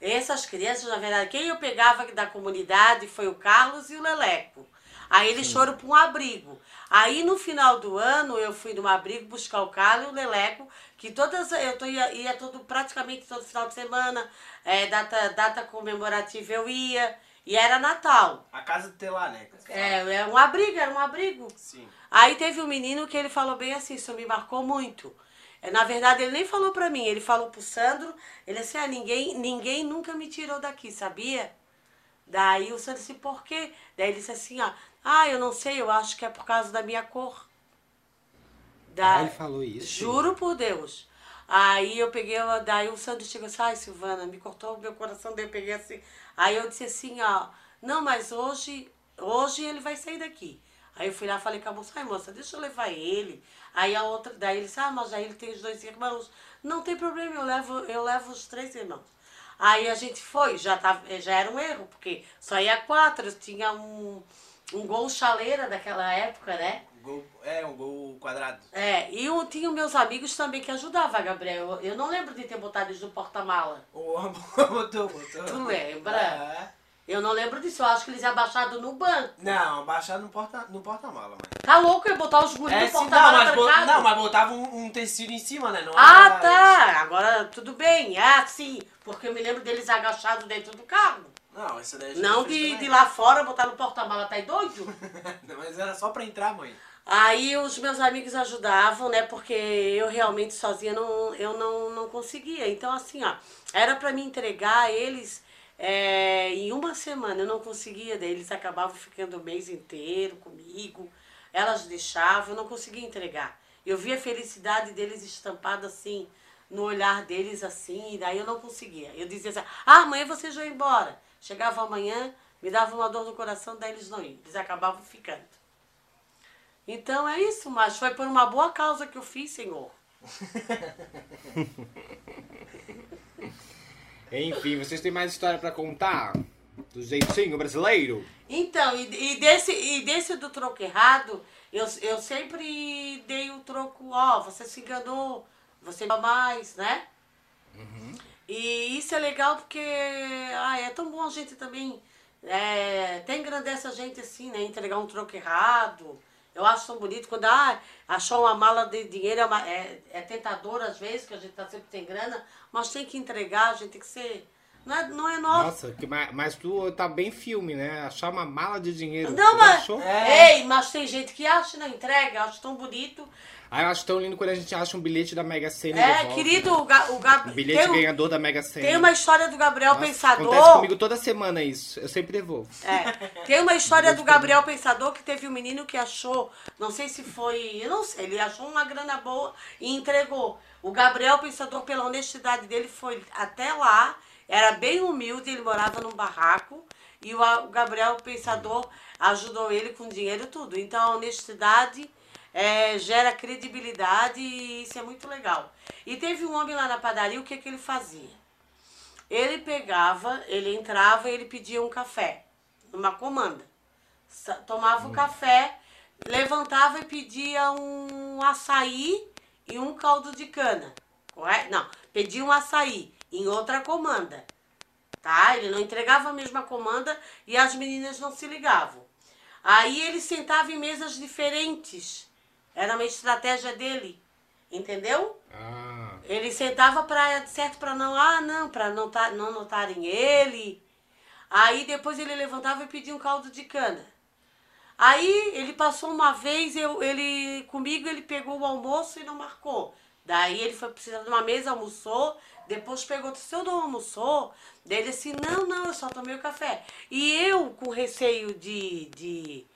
Essas crianças, na verdade, quem eu pegava da comunidade foi o Carlos e o Leleco. Aí eles foram para um abrigo. Aí no final do ano eu fui num abrigo buscar o Carlos e o Leleco, que todas eu tô, ia, ia todo, praticamente todo final de semana, é, data, data comemorativa eu ia, e era Natal. A casa do Telá, né? É, era um abrigo, era um abrigo. Sim. Aí teve um menino que ele falou bem assim, isso me marcou muito. É, Na verdade, ele nem falou pra mim, ele falou pro Sandro, ele assim, ah, ninguém, ninguém nunca me tirou daqui, sabia? Daí o Sandro disse, por quê? Daí ele disse assim, ó, ah, eu não sei, eu acho que é por causa da minha cor. Da- Ah, ele falou isso? Juro por Deus. Aí eu peguei, daí o Sandro chegou assim, ai Silvana, me cortou o meu coração, daí eu peguei assim. Aí eu disse assim, ó, não, mas hoje, hoje ele vai sair daqui. Aí eu fui lá e falei com a moça, ai moça, deixa eu levar ele. Aí a outra, daí ele disse, ah, mas aí ele tem os dois irmãos. Não tem problema, eu levo, eu levo os três irmãos. Aí a gente foi, já, tava, já era um erro, porque só ia quatro, tinha um, um gol chaleira daquela época, né? Um gol, é, um gol quadrado. É, e eu tinha meus amigos também que ajudavam, Gabriel. Eu, eu não lembro de ter botado eles no porta-mala. O [LAUGHS] botou, botou. Tu lembra? É. Eu não lembro disso, eu acho que eles abaixado no banco. Não, baixar no porta, no porta-mala, mãe. Tá louco eu botar os guris É, no não, porta-mala trancado? não, mas botava um, um tecido em cima, né? Não Ah, era- tá. Agora tudo bem. Ah, sim. Porque eu me lembro deles agachados dentro do carro. Não, isso daí a gente Não de, de lá fora botar no porta-mala, tá doido? Não, [LAUGHS] mas era só pra entrar, mãe. Aí os meus amigos ajudavam, né? Porque eu realmente sozinha não, eu não, não conseguia. Então, assim, ó, era pra me entregar eles é, em uma semana. Eu não conseguia, daí eles acabavam ficando o mês inteiro comigo. Elas deixavam, eu não conseguia entregar. Eu via a felicidade deles estampada assim, no olhar deles assim, e daí eu não conseguia. Eu dizia assim, ah, amanhã vocês vão embora. Chegava amanhã, me dava uma dor no coração, daí eles não iam. Eles acabavam ficando. Então é isso, mas foi por uma boa causa que eu fiz, Senhor. [LAUGHS] Enfim, vocês têm mais história pra contar? Do jeitinho brasileiro? Então, e, e desse, e desse do troco errado, eu, eu sempre dei o troco, ó, você se enganou, você mais, né? E isso é legal porque ah, é tão bom a gente também é, até engrandece a gente assim, né? Entregar um troco errado. Eu acho tão bonito quando ah, achou uma mala de dinheiro, é, uma- é, é tentador às vezes, que a gente tá sempre sem grana, mas tem que entregar, a gente tem que ser. Não é, não é nosso. Nossa, que, ma- mas tu tá bem filme, né? Achar uma mala de dinheiro. Não, Tu mas. achou? É. Ei, mas tem gente que acha na entrega, acho tão bonito. Ah, eu acho tão lindo quando a gente acha um bilhete da Mega Sena É, querido, o, Ga, o Gab- Um bilhete tem, um- ganhador da Mega Sena. tem uma história do Gabriel Nossa, Pensador. Acontece comigo toda semana isso. Eu sempre devolvo. É, tem uma história do Gabriel Pensador que teve um menino que achou, não sei se foi, eu não sei, ele achou uma grana boa e entregou. O Gabriel Pensador, pela honestidade dele, foi até lá, era bem humilde, ele morava num barraco e o, Gabriel Pensador ajudou ele com dinheiro e tudo. Então a honestidade é, gera credibilidade e isso é muito legal. E teve um homem lá na padaria, o que, que ele fazia? Ele pegava, ele entrava e ele pedia um café, numa comanda. Tomava o café, levantava e pedia um açaí e um caldo de cana. Correto? Não, pedia um açaí em outra comanda. Tá? Ele não entregava a mesma comanda e as meninas não se ligavam. Aí ele sentava em mesas diferentes. Era uma estratégia dele. Entendeu? Ah, Ele sentava para certo para não, ah, não, para não, tá, não notarem ele. Aí depois ele levantava e pedia um caldo de cana. Aí ele passou uma vez, eu, ele comigo ele pegou o almoço e não marcou. Daí ele foi precisar de uma mesa, almoçou, depois perguntou se eu não almoçou. Daí ele disse, não, não, eu só tomei o café. E eu, com receio de, de,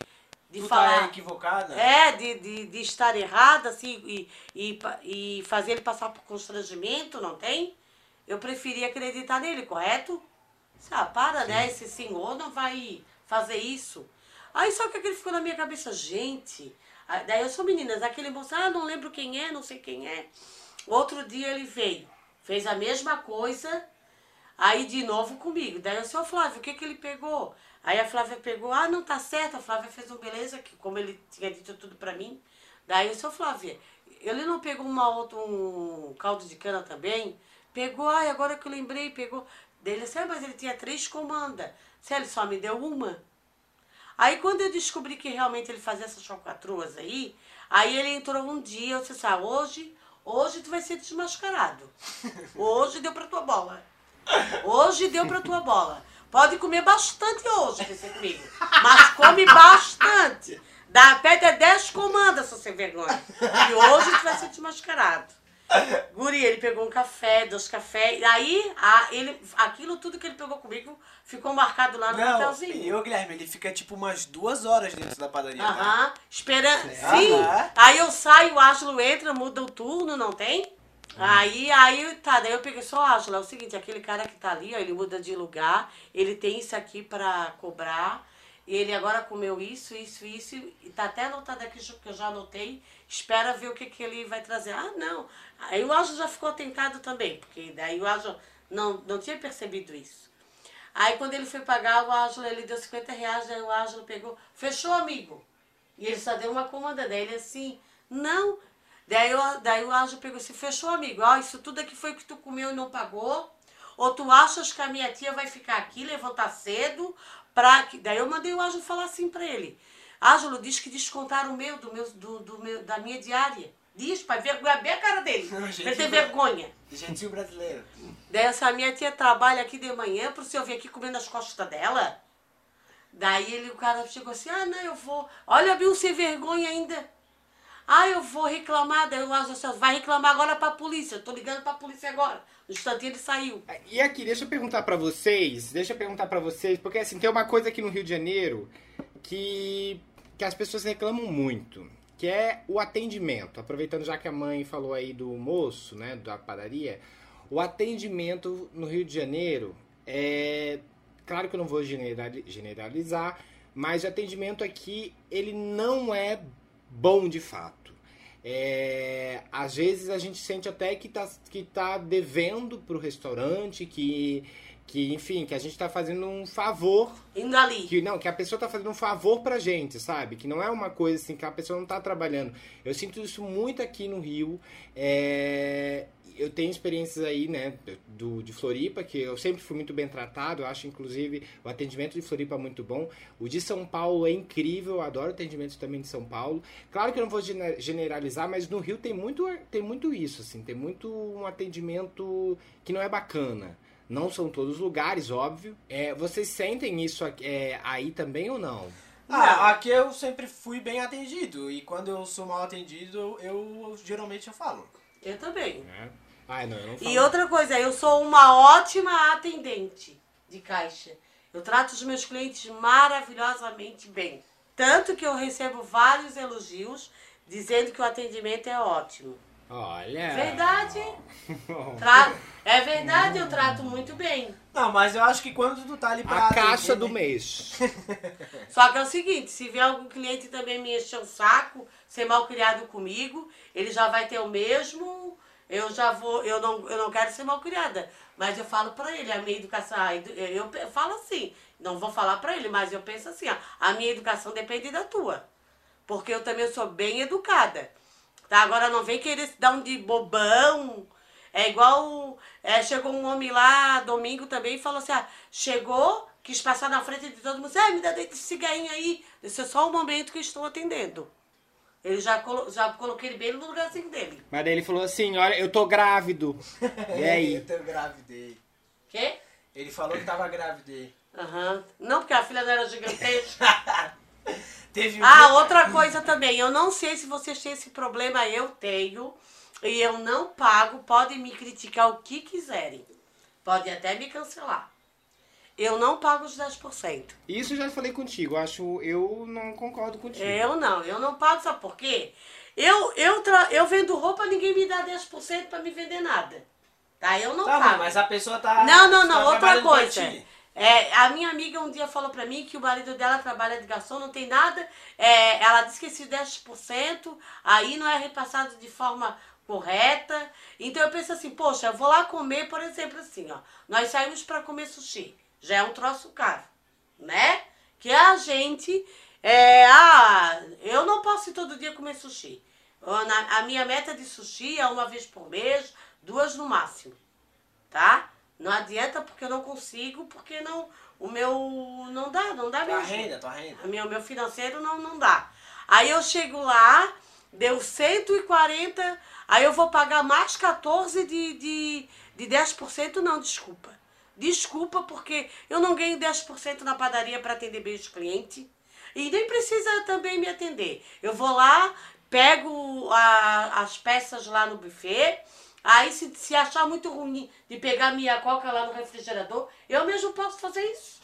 de tu falar. tá equivocada? É, de, de, de estar errada, assim, e, e, e fazer ele passar por constrangimento, não tem? Eu preferi acreditar nele, correto? Ah, para, né? Esse senhor não vai fazer isso. Aí só que aquele ficou na minha cabeça, gente. Aí, Daí eu sou meninas, aquele moço, ah, não lembro quem é, não sei quem é. Outro dia ele veio, fez a mesma coisa, aí de novo comigo. Daí eu disse, ô Flávio, o que que ele pegou? Aí a Flávia pegou, ah, não tá certo, a Flávia fez um beleza, que como ele tinha dito tudo pra mim. Daí eu disse, ô Flávia, ele não pegou uma outra, um caldo de cana também? Pegou, ai, agora que eu lembrei, pegou. Daí ele disse, ah, mas ele tinha três comandas. Se ele só me deu uma. Aí quando eu descobri que realmente ele fazia essas chocatruas aí, aí ele entrou um dia, eu disse assim, ah, hoje, hoje tu vai ser desmascarado. Hoje deu pra tua bola. Hoje deu pra tua bola. Pode comer bastante hoje, você comigo. Mas come bastante. Dá, pede 10 comandas, se você vergonha. E hoje tu vai ser desmascarado. Guri, ele pegou um café, dois cafés. E aí, a, ele, aquilo tudo que ele pegou comigo ficou marcado lá no Não, papelzinho. e ô Guilherme, ele fica tipo umas duas horas dentro da padaria. tá? Aham, esperando. Aham. Sim. Aí eu saio, o Ângelo entra, muda o turno, não tem? Aí, aí, tá, daí eu peguei só, Ângelo, é o seguinte, aquele cara que tá ali, ó, ele muda de lugar, ele tem isso aqui pra cobrar, e ele agora comeu isso, isso, isso, e tá até anotado aqui que eu já anotei, espera ver o que, que ele vai trazer. Ah, não. Aí o Ângelo já ficou tentado também, porque daí o Ângelo não, não tinha percebido isso. Aí quando ele foi pagar, o Ângelo, ele deu 50 reais, aí o Ângelo pegou, fechou, amigo. E ele só deu uma comanda daí, ele assim, não. Daí, eu, daí o Ângelo pegou assim, fechou, amigo, ó, isso tudo aqui foi o que tu comeu e não pagou. Ou tu achas que a minha tia vai ficar aqui, levantar cedo, pra... que-" Daí eu mandei o Ângelo falar assim pra ele. Ângelo, diz que descontaram o meu, do meu, do, do meu, da minha diária. Diz, pra vergonhar bem a cara dele. Não, ele ter não. vergonha. Gentil brasileiro. Daí essa minha tia trabalha aqui de manhã pro senhor vir aqui comendo as costas dela. Daí ele, o cara chegou assim, ah, não, eu vou. Olha, viu, sem vergonha ainda. Ah, eu vou reclamar. Daí o Ângelo assim, vai reclamar agora pra polícia. Eu tô ligando pra polícia agora. No instantinho ele saiu. E aqui, deixa eu perguntar pra vocês, deixa eu perguntar pra vocês, porque assim, tem uma coisa aqui no Rio de Janeiro que, que as pessoas reclamam muito, que é o atendimento. Aproveitando já que a mãe falou aí do moço, né, da padaria, o atendimento no Rio de Janeiro é... Claro que eu não vou generali- generalizar, mas o atendimento aqui, ele não é bom de fato. É, às vezes a gente sente até que tá, que tá devendo pro restaurante, que, que enfim, que a gente tá fazendo um favor Indo ali. que não, que a pessoa tá fazendo um favor pra gente, sabe? Que não é uma coisa assim que a pessoa não tá trabalhando. Eu sinto isso muito aqui no Rio. É, Eu tenho experiências aí, né, do, de Floripa, que eu sempre fui muito bem tratado. Eu acho, inclusive, o atendimento de Floripa muito bom. O de São Paulo é incrível, eu adoro o atendimento também de São Paulo. Claro que eu não vou gene- generalizar, mas no Rio tem muito, tem muito isso, assim, tem muito um atendimento que não é bacana. Não são todos os lugares, óbvio. É, vocês sentem isso aqui- é, aí também ou não? Ah, aqui eu sempre fui bem atendido. E quando eu sou mal atendido, eu geralmente eu falo. Eu também. É. Ai, não, eu não falo. E outra coisa, eu sou uma ótima atendente de caixa. Eu trato os meus clientes maravilhosamente bem. Tanto que eu recebo vários elogios dizendo que o atendimento é ótimo. Olha. Verdade. [LAUGHS] Tra- É verdade, eu trato muito bem. Não, mas eu acho que quando tu tá ali pra A caixa atender, do né? mês. [LAUGHS] Só que é o seguinte, se vier algum cliente também me encher o saco, ser mal criado comigo, ele já vai ter o mesmo. Eu já vou, eu não, eu não quero ser mal criada, mas eu falo pra ele, a minha educação, eu, eu falo assim, não vou falar pra ele, mas eu penso assim, ó, a minha educação depende da tua. Porque eu também sou bem educada. Tá? Agora não vem querer se dar um de bobão. É igual. é, chegou um homem lá domingo também e falou assim: ah, chegou, quis passar na frente de todo mundo. Ah, me dá desse cigarrinho aí. Esse é só o momento que eu estou atendendo. Ele já, colo, já coloquei ele bem no lugarzinho dele. Mas daí ele falou assim: olha, eu tô grávido. [LAUGHS] E aí? Eu tô grávido. Quê? Ele falou que tava grávido. Aham. Não, porque a filha não era gigantesca. [LAUGHS] [LAUGHS] Teve um Ah, outra coisa também. Eu não sei se vocês têm esse problema, eu tenho. E eu não pago, podem me criticar o que quiserem. Podem até me cancelar. Eu não pago os 10%. Isso eu já falei contigo, acho, eu não concordo contigo. Eu não, eu não pago, sabe por quê? Eu, eu, tra... eu vendo roupa, ninguém me dá 10% pra me vender nada. Tá? Eu não Tá, pago. mas a pessoa tá. Não, não, não, tá outra coisa. É, a minha amiga um dia falou pra mim que o marido dela trabalha de garçom, não tem nada. é, ela disse que esse 10% aí não é repassado de forma correta. Então eu penso assim, poxa, eu vou lá comer, por exemplo, assim, ó. Nós saímos pra comer sushi. Já é um troço caro, né? Que a gente. É, ah, eu não posso ir todo dia comer sushi. A minha meta de sushi é uma vez por mês, duas no máximo tá? Não adianta porque eu não consigo, porque não, o meu não dá, não dá Tua mesmo. renda, tua renda. O meu, meu financeiro não, não dá. Aí eu chego lá, deu 140, aí eu vou pagar mais 14 de, de, de 10%, não, desculpa. Desculpa, porque eu não ganho 10% na padaria para atender bem os clientes. E nem precisa também me atender. Eu vou lá, pego a- as peças lá no buffet. Aí, se, se achar muito ruim de pegar minha coca lá no refrigerador, eu mesmo posso fazer isso.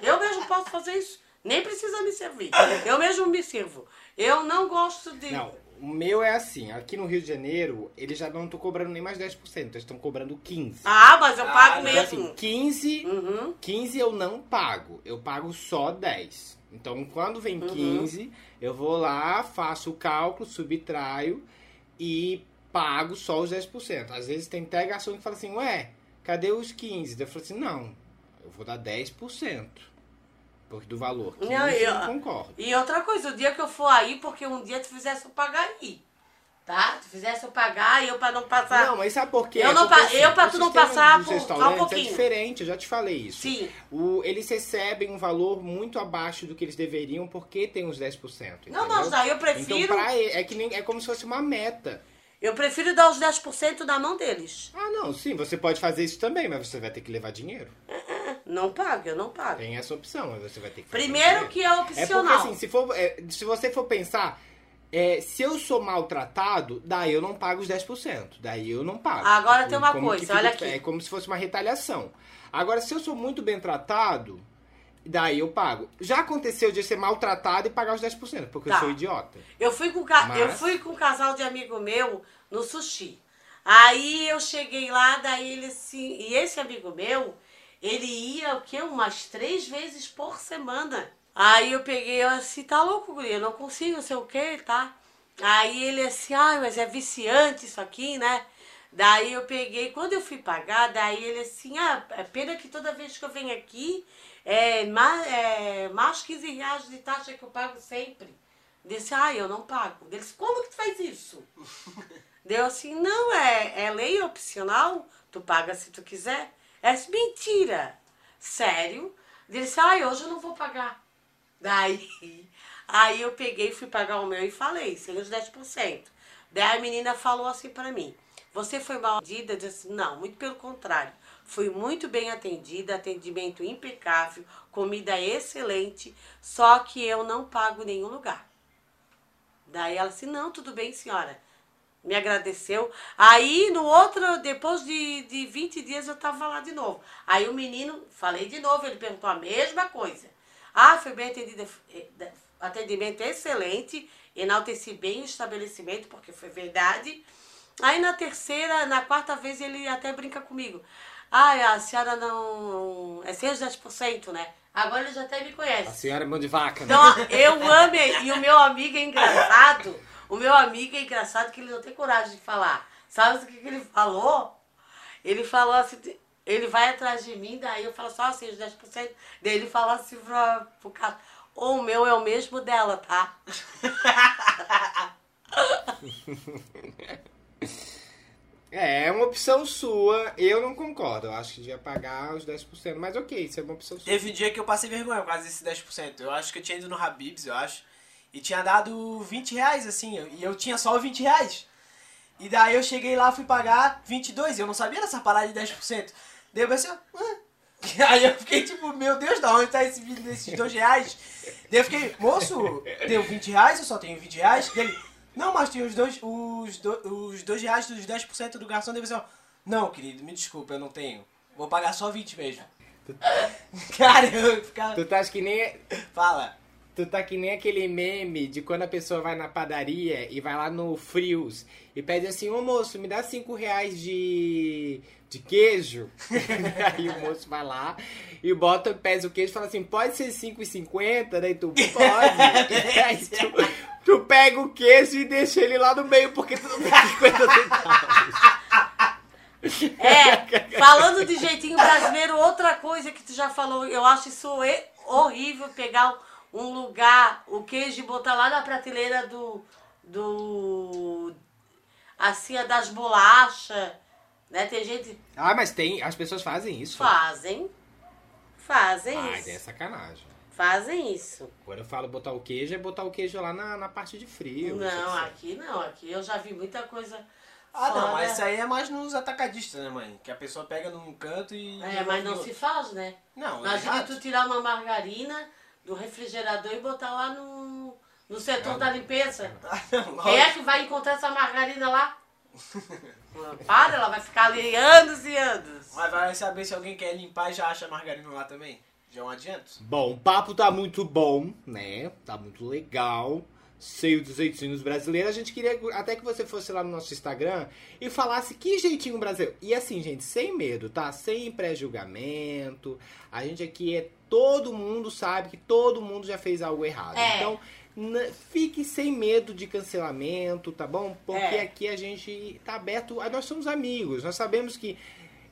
Eu mesmo posso fazer isso. Nem precisa me servir. Eu mesmo me sirvo. Eu não gosto de. Não, o meu é assim, aqui no Rio de Janeiro, eles já não estão cobrando nem mais 10%, eles estão cobrando 15%. Ah, mas eu Ah, pago não, Então, assim, mesmo. 15, Uhum. 15 eu não pago, eu pago só 10. Então, quando vem Uhum. 15, eu vou lá, faço o cálculo, subtraio e pago só os 10%. Às vezes tem até garçom que fala assim, ué, cadê os 15? Eu falo assim, não, eu vou dar 10% porque do valor. 15 Não, eu eu- não concordo. E outra coisa, o dia que eu for aí, porque um dia tu fizesse eu pagar aí. Tá? Tu fizesse eu pagar e eu pra não passar. Não, mas sabe por quê? Eu É não pa- eu pra tu não passar por- só um restaurantes pouquinho. É diferente, eu já te falei isso. Sim. O, eles recebem um valor muito abaixo do que eles deveriam porque tem os 10%. Não, entendeu? mas daí eu prefiro. Então, pra é, que nem, é como se fosse uma meta. Eu prefiro dar os 10% na mão deles. Ah, não, sim, você pode fazer isso também, mas você vai ter que levar dinheiro. Não pago, eu não pago. Tem essa opção, mas você vai ter que fazer Primeiro que é É porque opcional. assim, se, for, é, se você for pensar, é, se eu sou maltratado, daí eu não pago os 10%. Daí eu não pago. Agora tem uma Como coisa, olha aqui. É como se fosse uma retaliação. Agora, se eu sou muito bem tratado, daí eu pago. Já aconteceu de ser maltratado e pagar os 10%, porque Tá. eu sou idiota. Eu fui com ca... Mas- eu fui com um casal de amigo meu no sushi. Aí eu cheguei lá, daí ele assim, e esse amigo meu, ele ia o quê? Umas três vezes por semana. Aí eu peguei eu assim, tá louco, guria, eu não consigo, não sei o que, tá? Aí ele assim, ai, mas é viciante isso aqui, né? Daí eu peguei, quando eu fui pagar, daí ele assim, ah, é pena que toda vez que eu venho aqui, é mais, é, mais 15 reais de taxa que eu pago sempre. Disse, ah, eu não pago. Ele disse, como que tu faz isso? [LAUGHS] Deu assim, não, é, é lei opcional, tu paga se tu quiser. É mentira. Sério? Ele disse, ah, hoje eu não vou pagar. Daí, [LAUGHS] aí eu peguei, fui pagar o meu e falei, sem os 10%. Daí a menina falou assim pra mim, você foi mal atendida? Eu disse, não, muito pelo contrário. Fui muito bem atendida, atendimento impecável, comida excelente, só que eu não pago nenhum lugar. Daí ela disse, não, tudo bem, senhora. Me agradeceu. Aí, no outro, depois de, de 20 dias, eu tava lá de novo. Aí o menino, falei de novo, ele perguntou a mesma coisa. Ah, foi bem atendida, eh, atendimento excelente, enalteci bem o estabelecimento, porque foi verdade. Aí na terceira, na quarta vez, ele até brinca comigo. Ah, a senhora não. É 6 10%, né? Agora ele já até me conhece. A senhora é mão de vaca, né? Então, eu amo ele. E o meu amigo é engraçado. O meu amigo é engraçado que ele não tem coragem de falar. Sabe o que, que ele falou? Ele falou assim, ele vai atrás de mim, daí eu falo só assim, os 10%. Daí ele fala assim pra, pro cara, "Ô, o meu é o mesmo dela, tá? [LAUGHS] [LAUGHS] É, é uma opção sua. Eu não concordo. Eu acho que devia pagar os 10%. Mas ok, isso é uma opção sua. Teve um dia que eu passei vergonha por causa desse 10%. Eu acho que eu tinha ido no Habibs, eu acho. E tinha dado 20 reais, assim. E eu tinha só 20 reais. E daí eu cheguei lá, fui pagar 22. E eu não sabia dessa parada de 10%. Daí eu pensei, "Hã?" [LAUGHS] Aí eu fiquei tipo, meu Deus, da onde tá esse vídeo desses 2 reais? Daí eu fiquei, moço, deu 20 reais, eu só tenho 20 reais. Daí ele, Não, mas tem os dois, os, do, os dois reais dos 10% do garçom deve ser. Não, querido, me desculpa, eu não tenho. Vou pagar só 20 mesmo. [LAUGHS] Cara, eu ficava. Tu tá que nem. Fala. Tu tá que nem aquele meme de quando a pessoa vai na padaria e vai lá no Frios e pede assim, ô moço, me dá cinco reais de, de queijo. [LAUGHS] Aí o moço vai lá e bota, pesa o queijo e fala assim, pode ser 5,50? Daí tu pode. [LAUGHS] Aí tu, tu pega o queijo e deixa ele lá no meio porque tu não tem 50 centavos. É, falando de jeitinho brasileiro, outra coisa que tu já falou, eu acho isso horrível pegar um lugar, o queijo e botar lá na prateleira do. do. assim, a das bolachas. Né? Tem gente Ah, mas tem, as pessoas fazem isso. fazem. Fazem Ai, isso. é sacanagem. Fazem isso. Quando eu falo botar o queijo, é botar o queijo lá na, na parte de frio. Não, aqui não. Aqui eu já vi muita coisa. Ah, não, fora. mas isso aí é mais nos atacadistas, né, mãe? Que a pessoa pega num canto e. É, mas não se faz, né? Não, é Imagina errado. tu tirar uma margarina do refrigerador e botar lá no, no setor da limpeza. [LAUGHS] Ah, não, Quem é que vai encontrar essa margarina lá? [LAUGHS] Para, ela vai ficar ali anos e anos. Mas vai saber se alguém quer limpar e já acha margarina lá também? Já é um adianto? Bom, o papo tá muito bom, né? Tá muito legal. Cheio dos jeitinhos brasileiros. A gente queria até que você fosse lá no nosso Instagram e falasse que jeitinho brasileiro. E assim, gente, sem medo, tá? Sem pré-julgamento. A gente aqui é. Todo mundo sabe que todo mundo já fez algo errado. É. Então, fique sem medo de cancelamento, tá bom? Porque É. aqui a gente tá aberto. Nós somos amigos. Nós sabemos que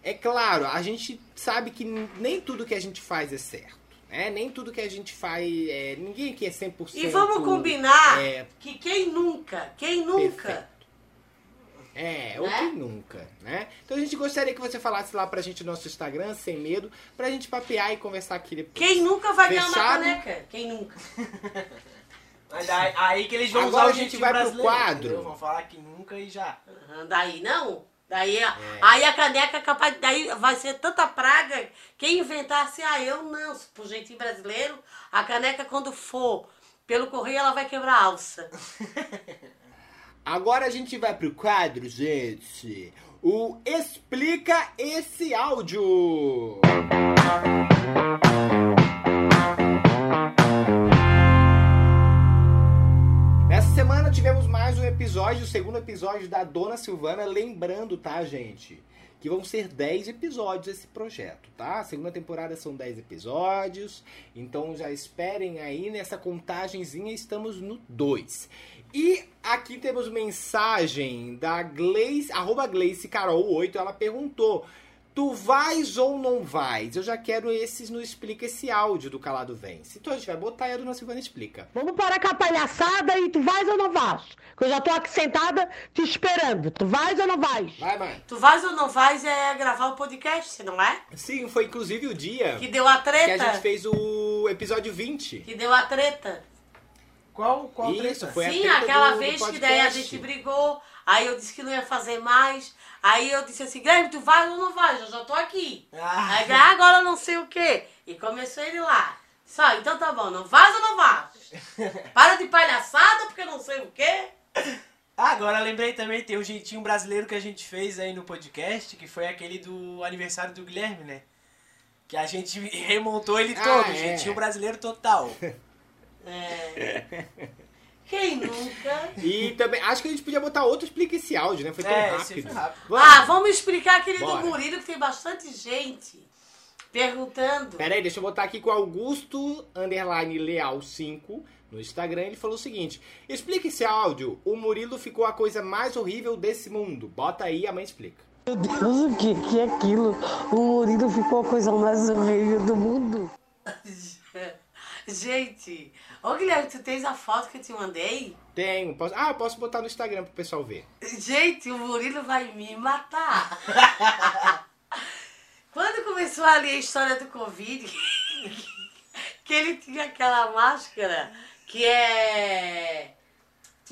é claro, a gente sabe que nem tudo que a gente faz é certo. Né? Nem tudo que a gente faz. É, ninguém aqui é 100%. E vamos combinar É, que quem nunca, quem nunca. perfeito. É, ou Né? quem nunca, né? Então a gente gostaria que você falasse lá pra gente no nosso Instagram, sem medo, pra gente papear e conversar aqui depois. Quem nunca vai ganhar uma Fechado? caneca? Quem nunca? [LAUGHS] Mas aí, aí que eles vão Agora usar a o gente vai pro quadro. entendeu? Vão falar que nunca e já. Aham, Daí não. Daí, a- É. aí a caneca é capaz. Daí vai ser tanta praga. Quem inventasse, ah, eu não. Pro jeitinho brasileiro, a caneca, quando for pelo correio, ela vai quebrar a alça. [LAUGHS] Agora a gente vai pro quadro, gente. O Explica esse áudio. Nessa semana tivemos mais um episódio, o segundo episódio da Dona Silvana. Lembrando, tá, gente? Que vão ser 10 episódios esse projeto, tá? A segunda temporada são 10 episódios. Então já esperem aí nessa contagenzinha, estamos no 2. E aqui temos mensagem da Gleice, arroba Gleice Carol 8, ela perguntou: Tu vais ou não vais? Eu já quero esses no Explica esse áudio do Calado Vence. Então a gente vai botar e a Dona Silvana explica. Vamos parar com a palhaçada e tu vais ou não vais? Que eu já tô aqui sentada te esperando. Tu vais ou não vais? Vai, mãe. Tu vais ou não vais é gravar o podcast, não é? Sim, foi inclusive o dia Que deu a que a treta. gente fez o episódio 20. Que deu a treta. Qual, qual Isso, treta? foi a Sim, treta aquela do- do vez que daí a gente brigou. Aí eu disse que não ia fazer mais. Aí eu disse assim, Guilherme, tu vai ou não vai? Eu já tô aqui. Ah. Aí ah, agora não sei o quê. E começou ele lá. Só, então tá bom, não vais ou não vais? [LAUGHS] Para de palhaçada, porque não sei o quê. Ah, agora lembrei também, tem o jeitinho brasileiro que a gente fez aí no podcast, que foi aquele do aniversário do Guilherme, né? Que a gente [LAUGHS] remontou ele Ah, todo, é. jeitinho brasileiro total. [LAUGHS] É. Quem nunca? E também, acho que a gente podia botar outro Explica esse áudio, né? Foi tão É, rápido. foi rápido. Vamos. Ah, vamos explicar aquele Bora. do Murilo, que tem bastante gente perguntando. Pera aí, deixa eu botar aqui com o Augusto Underline Leal 5 no Instagram. Ele falou o seguinte: explica esse áudio. O Murilo ficou a coisa mais horrível desse mundo. Bota aí, a mãe explica. Meu Deus, o que, que é aquilo? O Murilo ficou a coisa mais horrível do mundo. [LAUGHS] Gente, ô Guilherme, tu tens a foto que eu te mandei? Tenho. Posso, ah, posso botar no Instagram pro pessoal ver. Gente, o Murilo vai me matar. [LAUGHS] Quando começou ali a história do Covid, [LAUGHS] que ele tinha aquela máscara que é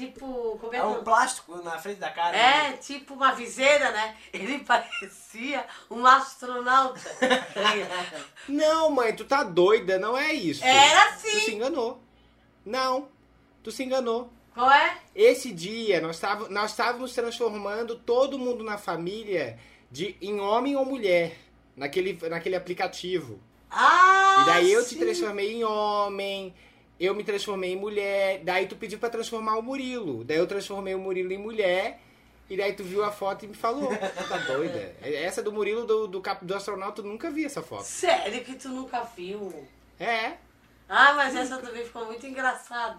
tipo. Como é É um plástico na frente da cara. É, né? tipo uma viseira, né? [LAUGHS] Ele parecia um astronauta. [LAUGHS] Não, mãe, tu tá doida, não é isso. Era Tu se enganou. Não, tu se enganou. Qual é? Esse dia nós estávamos, nós estávamos transformando todo mundo na família de em homem ou mulher naquele, naquele aplicativo. Ah! E daí eu te sim. transformei em homem, eu me transformei em mulher, daí tu pediu pra transformar o Murilo. Daí eu transformei o Murilo em mulher, e daí tu viu a foto e me falou. [LAUGHS] Tá doida? Essa do Murilo do, do, cap- do astronauta, eu nunca vi essa foto. Sério que tu nunca viu? É. Ah, mas essa também ficou muito engraçada.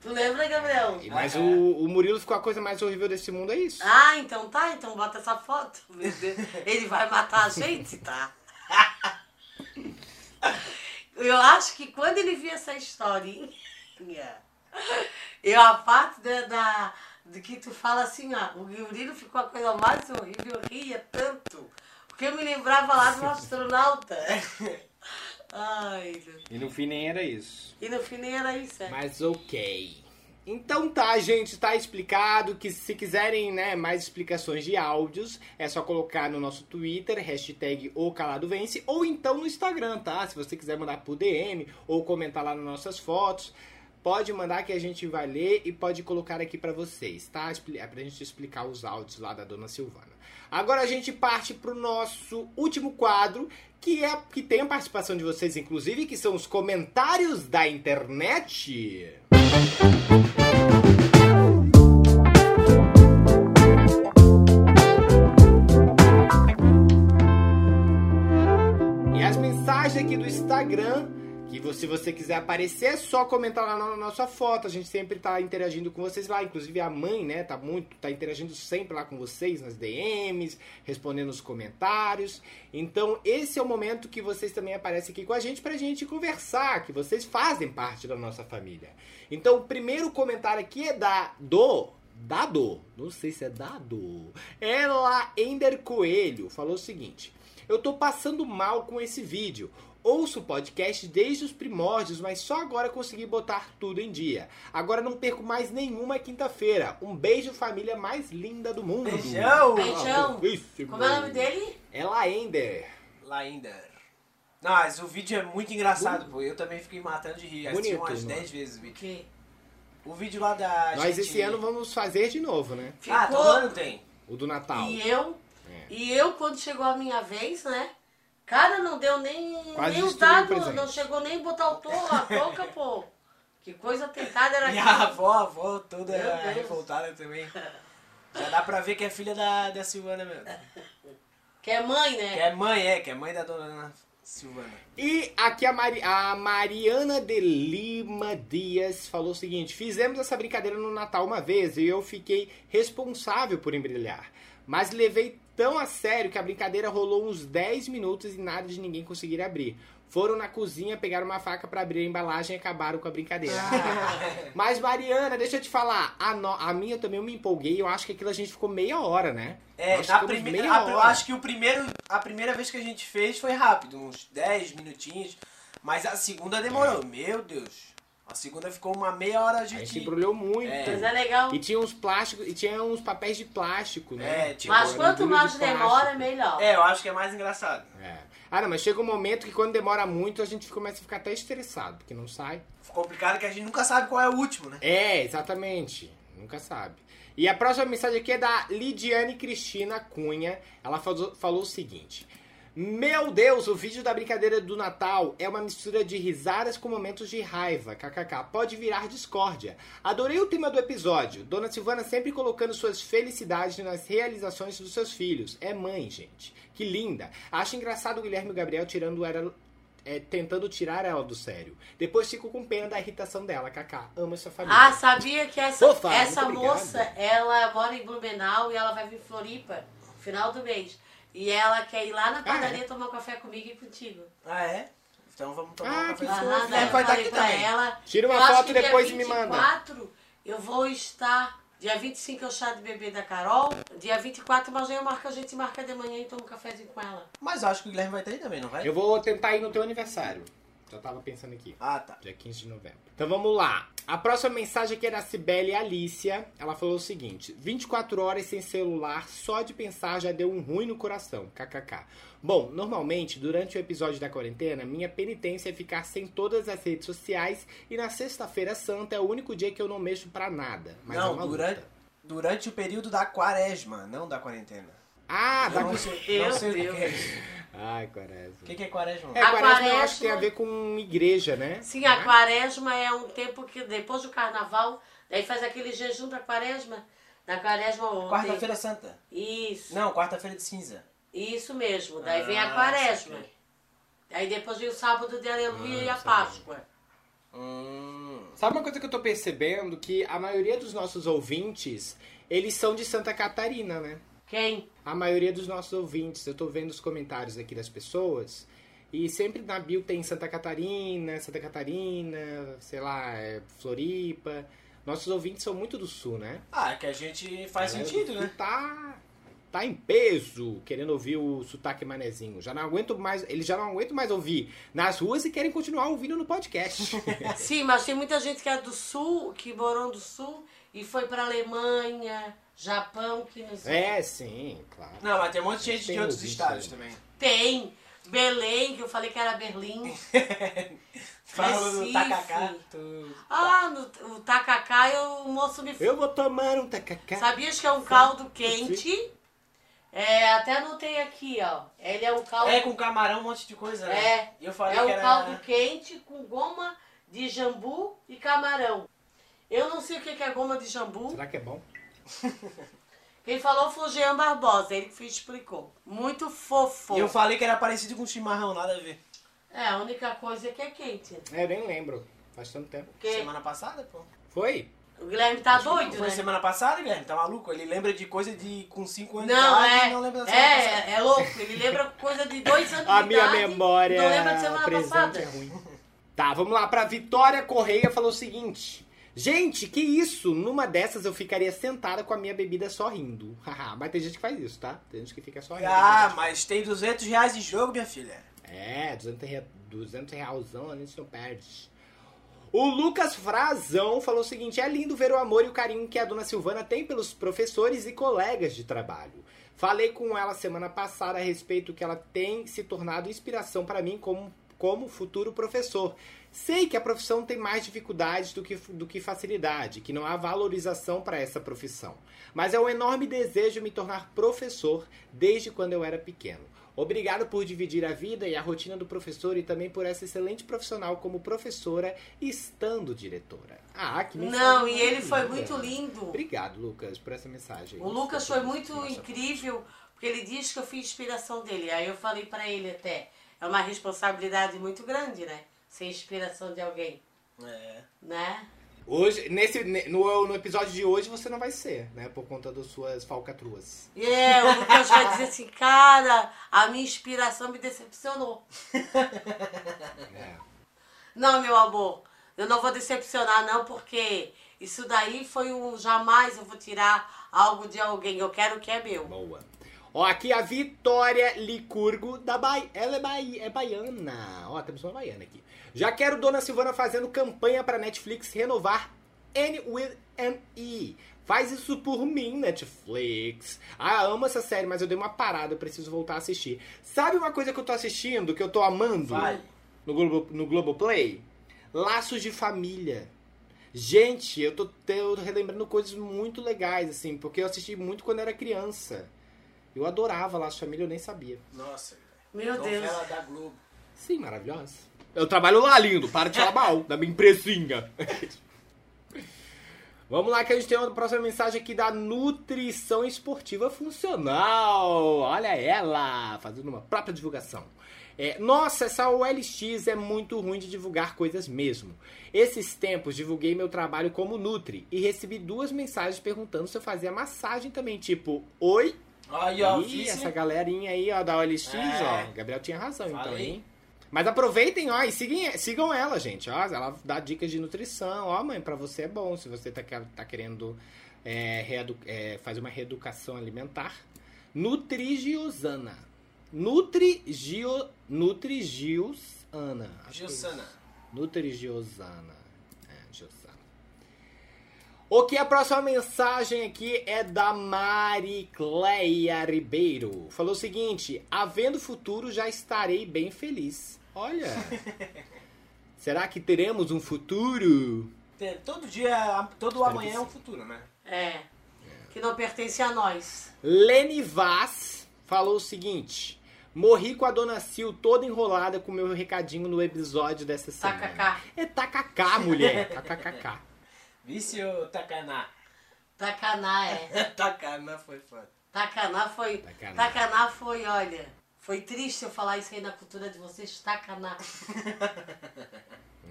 Tu lembra, Gabriel? E- Mas o, o Murilo ficou a coisa mais horrível desse mundo, é isso. Ah, então tá, então bota essa foto. Ele vai matar a gente, tá? [LAUGHS] Eu acho que quando ele viu essa historinha, eu a parte da, da de que tu fala assim, ó, o Murilo ficou a coisa mais horrível, eu ria tanto. Porque eu me lembrava lá do astronauta. [LAUGHS] Ai, Deus. E no fim nem era isso. E no fim nem era isso, é. Mas ok. Então tá, gente, tá explicado que se quiserem né, mais explicações de áudios, é só colocar no nosso Twitter, hashtag o Calado Vence, ou então no Instagram, tá? Se você quiser mandar por DM ou comentar lá nas nossas fotos, pode mandar que a gente vai ler e pode colocar aqui pra vocês, tá? É pra gente explicar os áudios lá da Dona Silvana. Agora a gente parte pro nosso último quadro, que é que tem a participação de vocês, inclusive, que são os comentários da internet. E as mensagens aqui do Instagram, você- se você quiser aparecer, é só comentar lá na nossa foto. A gente sempre tá interagindo com vocês lá. Inclusive a mãe, né, tá muito, tá interagindo sempre lá com vocês nas DMs, respondendo os comentários. Então, esse é o momento que vocês também aparecem aqui com a gente pra gente conversar, que vocês fazem parte da nossa família. Então, o primeiro comentário aqui é da do Dado, não sei se é Dado. Ela Ender Coelho falou o seguinte: Eu tô passando mal com esse vídeo. Ouço o podcast desde os primórdios, mas só agora consegui botar tudo em dia. Agora não perco mais nenhuma quinta-feira. Um beijo, família mais linda do mundo. Beijão! Beijão. Como é o nome dele? Ela Ender. Lainder. Não, mas o vídeo é muito engraçado, pô. Eu também fiquei matando de rir. Assisti Bonito, umas mano. 10 vezes o vídeo. Que O vídeo lá da. Nós gente... esse ano vamos fazer de novo, né? Ah, ficou. todo ano tem. O do Natal. E eu, É. e eu, quando chegou a minha vez, né? Cara, não deu nem, Quase nem os destruiu o dados, presente. não chegou nem botar o to, a touca, pô. Que coisa tentada era E a aquilo. avó, a avó toda Deus. revoltada também. Já dá pra ver que é filha da, da Silvana mesmo. Que é mãe, né? Que é mãe, é, que é mãe da dona Ana Silvana. E aqui a, Mari- a Mariana de Lima Dias falou o seguinte: Fizemos essa brincadeira no Natal uma vez e eu fiquei responsável por embrulhar. Mas levei tão a sério que a brincadeira rolou uns 10 minutos e nada de ninguém conseguir abrir. Foram na cozinha, pegaram uma faca pra abrir a embalagem e acabaram com a brincadeira. [LAUGHS] Mas Mariana, deixa eu te falar, a, no- a minha também eu me empolguei, eu acho que aquilo a gente ficou meia hora, né? É, Nós na primeira. eu acho que o primeiro, a primeira vez que a gente fez foi rápido, uns 10 minutinhos. Mas a segunda demorou. Meu Deus. A segunda ficou uma meia hora A de. gente de- embrulhou muito. É. Mas é legal. E tinha uns plásticos, e tinha uns papéis de plástico, né? É, tipo, Mas quanto mais de demora, melhor. É, eu acho que é mais engraçado. É. Ah, não, mas chega um momento que quando demora muito, a gente começa a ficar até estressado, porque não sai. Ficou complicado que a gente nunca sabe qual é o último, né? É, exatamente. Nunca sabe. E a próxima mensagem aqui é da Lidiane Cristina Cunha. Ela falou, falou o seguinte: Meu Deus, o vídeo da brincadeira do Natal é uma mistura de risadas com momentos de raiva. KKK. Pode virar discórdia. Adorei o tema do episódio. Dona Silvana sempre colocando suas felicidades nas realizações dos seus filhos. É mãe, gente. Que linda. Acho engraçado o Guilherme e o Gabriel tirando ela. é, tentando tirar ela do sério. Depois fico com pena da irritação dela, Kaká. Amo essa família. Ah, sabia que essa, Fofa, essa moça, ela mora em Blumenau e ela vai vir em Floripa no final do mês. E ela quer ir lá na padaria é? tomar um café comigo e contigo. Ah, é? Então vamos tomar Ah, um café. fofo. Aham, É, eu estar falei aqui pra também. ela. Tira uma foto e depois me manda. 24 eu vou estar. Dia 25 é o chá de bebê da Carol. Dia 24, mas eu marco, a gente marca de manhã e toma um cafezinho com ela. Mas eu acho que o Guilherme vai ter aí também, não vai? Eu vou tentar ir no teu aniversário. Já tava pensando aqui. Ah, tá. Dia 15 de novembro. Então vamos lá. A próxima mensagem aqui é da Cibele Alicia. Ela falou o seguinte: 24 horas sem celular, só de pensar já deu um ruim no coração. KKK. Bom, normalmente, durante o episódio da quarentena, minha penitência é ficar sem todas as redes sociais e na sexta-feira santa é o único dia que eu não mexo pra nada. Mas é não, uma durante, luta. durante o período da quaresma, não da quarentena. Ah, Eu da... não sei, Meu não sei o que Deus. é isso. Ai, quaresma. O que, que é quaresma? É, A quaresma eu acho que tem a ver com igreja, né? Sim, a quaresma é um tempo que depois do carnaval, daí faz aquele jejum da quaresma. Na quaresma ontem. Quarta-feira santa. Isso. Não, quarta-feira de cinza. Isso mesmo. Daí vem Ah, a quaresma. Aí depois vem o sábado de aleluia Ah, e a. Páscoa. Hum. Sabe uma coisa que eu tô percebendo? Que a maioria dos nossos ouvintes, eles são de Santa Catarina, né? Quem? A maioria dos nossos ouvintes, eu tô vendo os comentários aqui das pessoas, e sempre na bio tem Santa Catarina, Santa Catarina, sei lá, é, Floripa. Nossos ouvintes são muito do sul, né? Ah, que a gente faz sentido, né? Tá, tá em peso, querendo ouvir o sotaque manezinho. Já não aguento mais, eles já não aguentam mais ouvir nas ruas e querem continuar ouvindo no podcast. [LAUGHS] Sim, mas tem muita gente que é do sul, que morou do sul e foi pra Alemanha, Japão, que não sei. é, sim, claro. Não, mas tem um monte de gente Tem de outros estados aí. também. Tem. Belém, que eu falei que era Berlim. [LAUGHS] Fala no tacacá. tu- Ah, no o tacacá eu- o moço me Eu vou tomar um tacacá. Sabias que é um caldo quente? É, até anotei aqui, ó. Ele é um caldo. É, com camarão, um monte de coisa, né? É. Eu falei É que um era... caldo quente com goma de jambu e camarão. Eu não sei o que que é goma de jambu. Será que é bom? [LAUGHS] Quem falou foi o Jean Barbosa, ele que explicou. Muito fofo. E eu falei que era parecido com chimarrão, nada a ver. É, a única coisa é que é quente. É, eu nem lembro. Faz tanto tempo. Porque Semana passada, pô. Foi? o Guilherme tá doido, Foi né? semana passada, Guilherme? Tá maluco? Ele lembra de coisa de com 5 anos Não, de idade é. e não lembra da semana passada. É, é louco. Ele lembra coisa de dois anos A de minha idade. memória Não lembra de semana passada. é ruim. Tá, vamos lá. Pra Vitória Correia falou o seguinte. Gente, que isso? Numa dessas eu ficaria sentada com a minha bebida só rindo. [LAUGHS] Haha, Mas tem gente que faz isso, tá? Tem gente que fica só rindo. Ah, gente. mas tem 200 reais de jogo, minha filha. É, 200, rea- 200 realzão, a gente não perde. O Lucas Frazão falou o seguinte: é lindo ver o amor e o carinho que a dona Silvana tem pelos professores e colegas de trabalho. Falei com ela semana passada a respeito que ela tem se tornado inspiração para mim como, como futuro professor. Sei que a profissão tem mais dificuldades do que, do que facilidade, que não há valorização para essa profissão. Mas é um enorme desejo me tornar professor desde quando eu era pequeno. Obrigado por dividir a vida e a rotina do professor e também por essa excelente profissional como professora estando diretora. Ah, que mensagem Não, e ele foi muito lindo. Obrigado, Lucas, por essa mensagem. O Lucas foi muito Nossa. incrível, porque ele diz que eu fui inspiração dele. Aí eu falei pra ele até, é uma responsabilidade muito grande, né? Ser inspiração de alguém, É. né? Hoje, nesse, ne- no, no episódio de hoje você não vai ser, né? Por conta das suas falcatruas. E é, o Lucas vai dizer assim, cara, a minha inspiração me decepcionou. É. Não, meu amor, eu não vou decepcionar não, porque isso daí foi um jamais eu vou tirar algo de alguém. Eu quero o que é meu. Boa. Ó, aqui a Vitória Licurgo da Bahia. Ela é, Bahia, é baiana. Ó, temos uma baiana aqui. Já quero Dona Silvana fazendo campanha pra Netflix renovar N with an E. Faz isso por mim, Netflix. Ah, amo essa série, mas eu dei uma parada, eu preciso voltar a assistir. Sabe uma coisa que eu tô assistindo, que eu tô amando Vai. no, Globo, no Globoplay? Laços de Família. Gente, eu tô, tô relembrando coisas muito legais, assim, porque eu assisti muito quando era criança. Eu adorava Laços de Família, eu nem sabia. Nossa, Meu Deus. novela da Globo. Sim, maravilhosa. Eu trabalho lá, lindo. Para de falar mal da minha empresinha. [LAUGHS] Vamos lá que a gente tem uma próxima mensagem aqui da Nutrição Esportiva Funcional. Olha ela, fazendo uma própria divulgação. É, nossa, essa OLX é muito ruim de divulgar coisas mesmo. Esses tempos divulguei meu trabalho como Nutri e recebi duas mensagens perguntando se eu fazia massagem também, tipo, oi, Aí, ó, Ih, essa galerinha aí, ó, da OLX, É. ó. Gabriel tinha razão, então, Falei. hein? Mas aproveitem, ó, e sigam, sigam ela, gente, ó. Ela dá dicas de nutrição. Ó, mãe, pra você é bom. Se você tá, que- tá querendo é, é, fazer uma reeducação alimentar. Nutrigiosana. Nutrigio, Nutrigios Ana. Acho que é Giosana. É, Giosana. Ok, a próxima mensagem aqui é da Mari Cleia Ribeiro. Falou o seguinte: Havendo futuro, já estarei bem feliz. Olha. [LAUGHS] será que teremos um futuro? Tem- Todo dia, todo Espero amanhã é um futuro, né? É. Que não pertence a nós. Lene Vaz falou o seguinte: Morri com a dona Sil toda enrolada com o meu recadinho no episódio dessa semana. Tacacá. É tacacá, mulher. KKKK. [LAUGHS] Vício Takaná. Tacaná, é. [LAUGHS] Takaná foi foda. Tacaná foi. Tacaná. Tacaná foi, olha. Foi triste eu falar isso aí na cultura de vocês. Tacaná. [LAUGHS]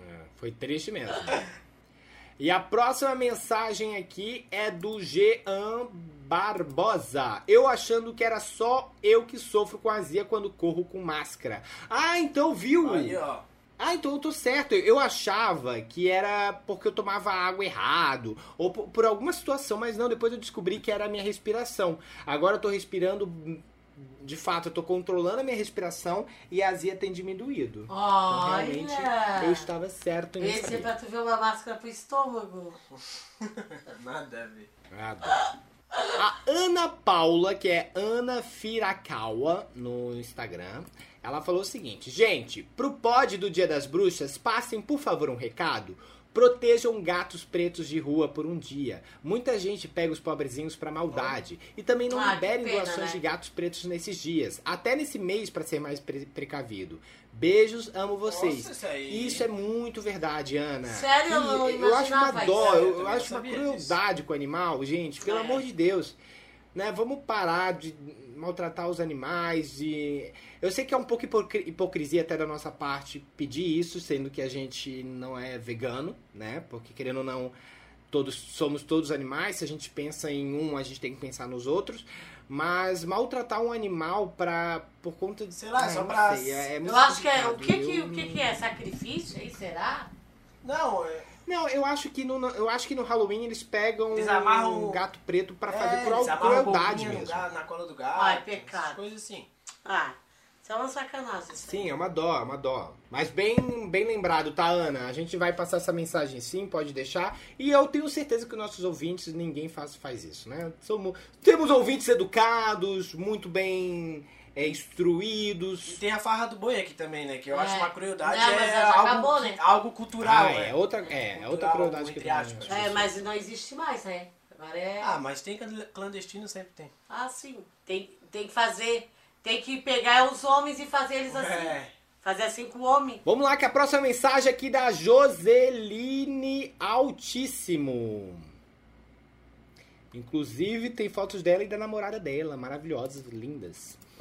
É, Foi triste mesmo. E a próxima mensagem aqui é do Jean Barbosa. Eu achando que era só eu que sofro com azia quando corro com máscara. Ah, então viu? Aí, ó. Ah, então eu tô certo. Eu achava que era porque eu tomava água errado, ou por, por alguma situação, mas não, depois eu descobri que era a minha respiração. Agora eu tô respirando, de fato, eu tô controlando a minha respiração e a azia tem diminuído. Então, realmente, eu Olha. estava certo nisso Esse é pra tu ver uma máscara pro estômago. [LAUGHS] Nada a ver. Nada. A Ana Paula, que é Ana Firakawa no Instagram, ela falou o seguinte: Gente, pro pod do Dia das Bruxas, passem por favor um recado. Protejam gatos pretos de rua por um dia. Muita gente pega os pobrezinhos pra maldade. E também não Ah, liberem pena, doações né? de gatos pretos nesses dias. Até nesse mês, pra ser mais pre- precavido. Beijos, amo vocês. Nossa, isso aí. Isso é muito verdade, Ana. Sério, eu não E eu acho uma dó, eu, Eu eu acho uma crueldade com o animal, gente, pelo É. amor de Deus. Né? Vamos parar de maltratar os animais, de... Eu sei que é um pouco hipocri- hipocrisia até da nossa parte pedir isso, sendo que a gente não é vegano, né? Porque querendo ou não, todos somos todos animais, se a gente pensa em um, a gente tem que pensar nos outros. Mas maltratar um animal pra, por conta de. Sei lá, Ah, só sei, é- é Eu acho que é. O que que, Eu o que, que é? Sacrifício aí, será? Não, é. Não, eu acho que no, eu acho que no Halloween eles pegam Eles amarram um gato preto pra é, fazer cruel- a crueldade mesmo. ga- na cola do gato. Ai, pecado. essas Coisas assim. Ah, isso é uma sacanagem. Sim, é uma dó, é uma dó. Mas bem, bem lembrado, tá, Ana? A gente vai passar essa mensagem sim, pode deixar. E eu tenho certeza que os nossos ouvintes, ninguém faz, faz isso, né? Somos, temos ouvintes educados, muito bem é, E instruídos. tem a farra do boi aqui também, né? Que eu É. acho uma crueldade. Não, mas é algo, acabou, né? algo cultural, Ah, né? é outra, é, é outra crueldade que tem. aspas. né? É, mas não existe mais, né? Agora é. Ah, mas tem clan- clandestino, sempre tem. Ah, sim. Tem, tem que fazer. Tem que pegar os homens e fazer eles assim. É. Fazer assim com o homem. Vamos lá, que a próxima mensagem aqui da Joseline Altíssimo. Inclusive, tem fotos dela e da namorada dela, maravilhosas, lindas.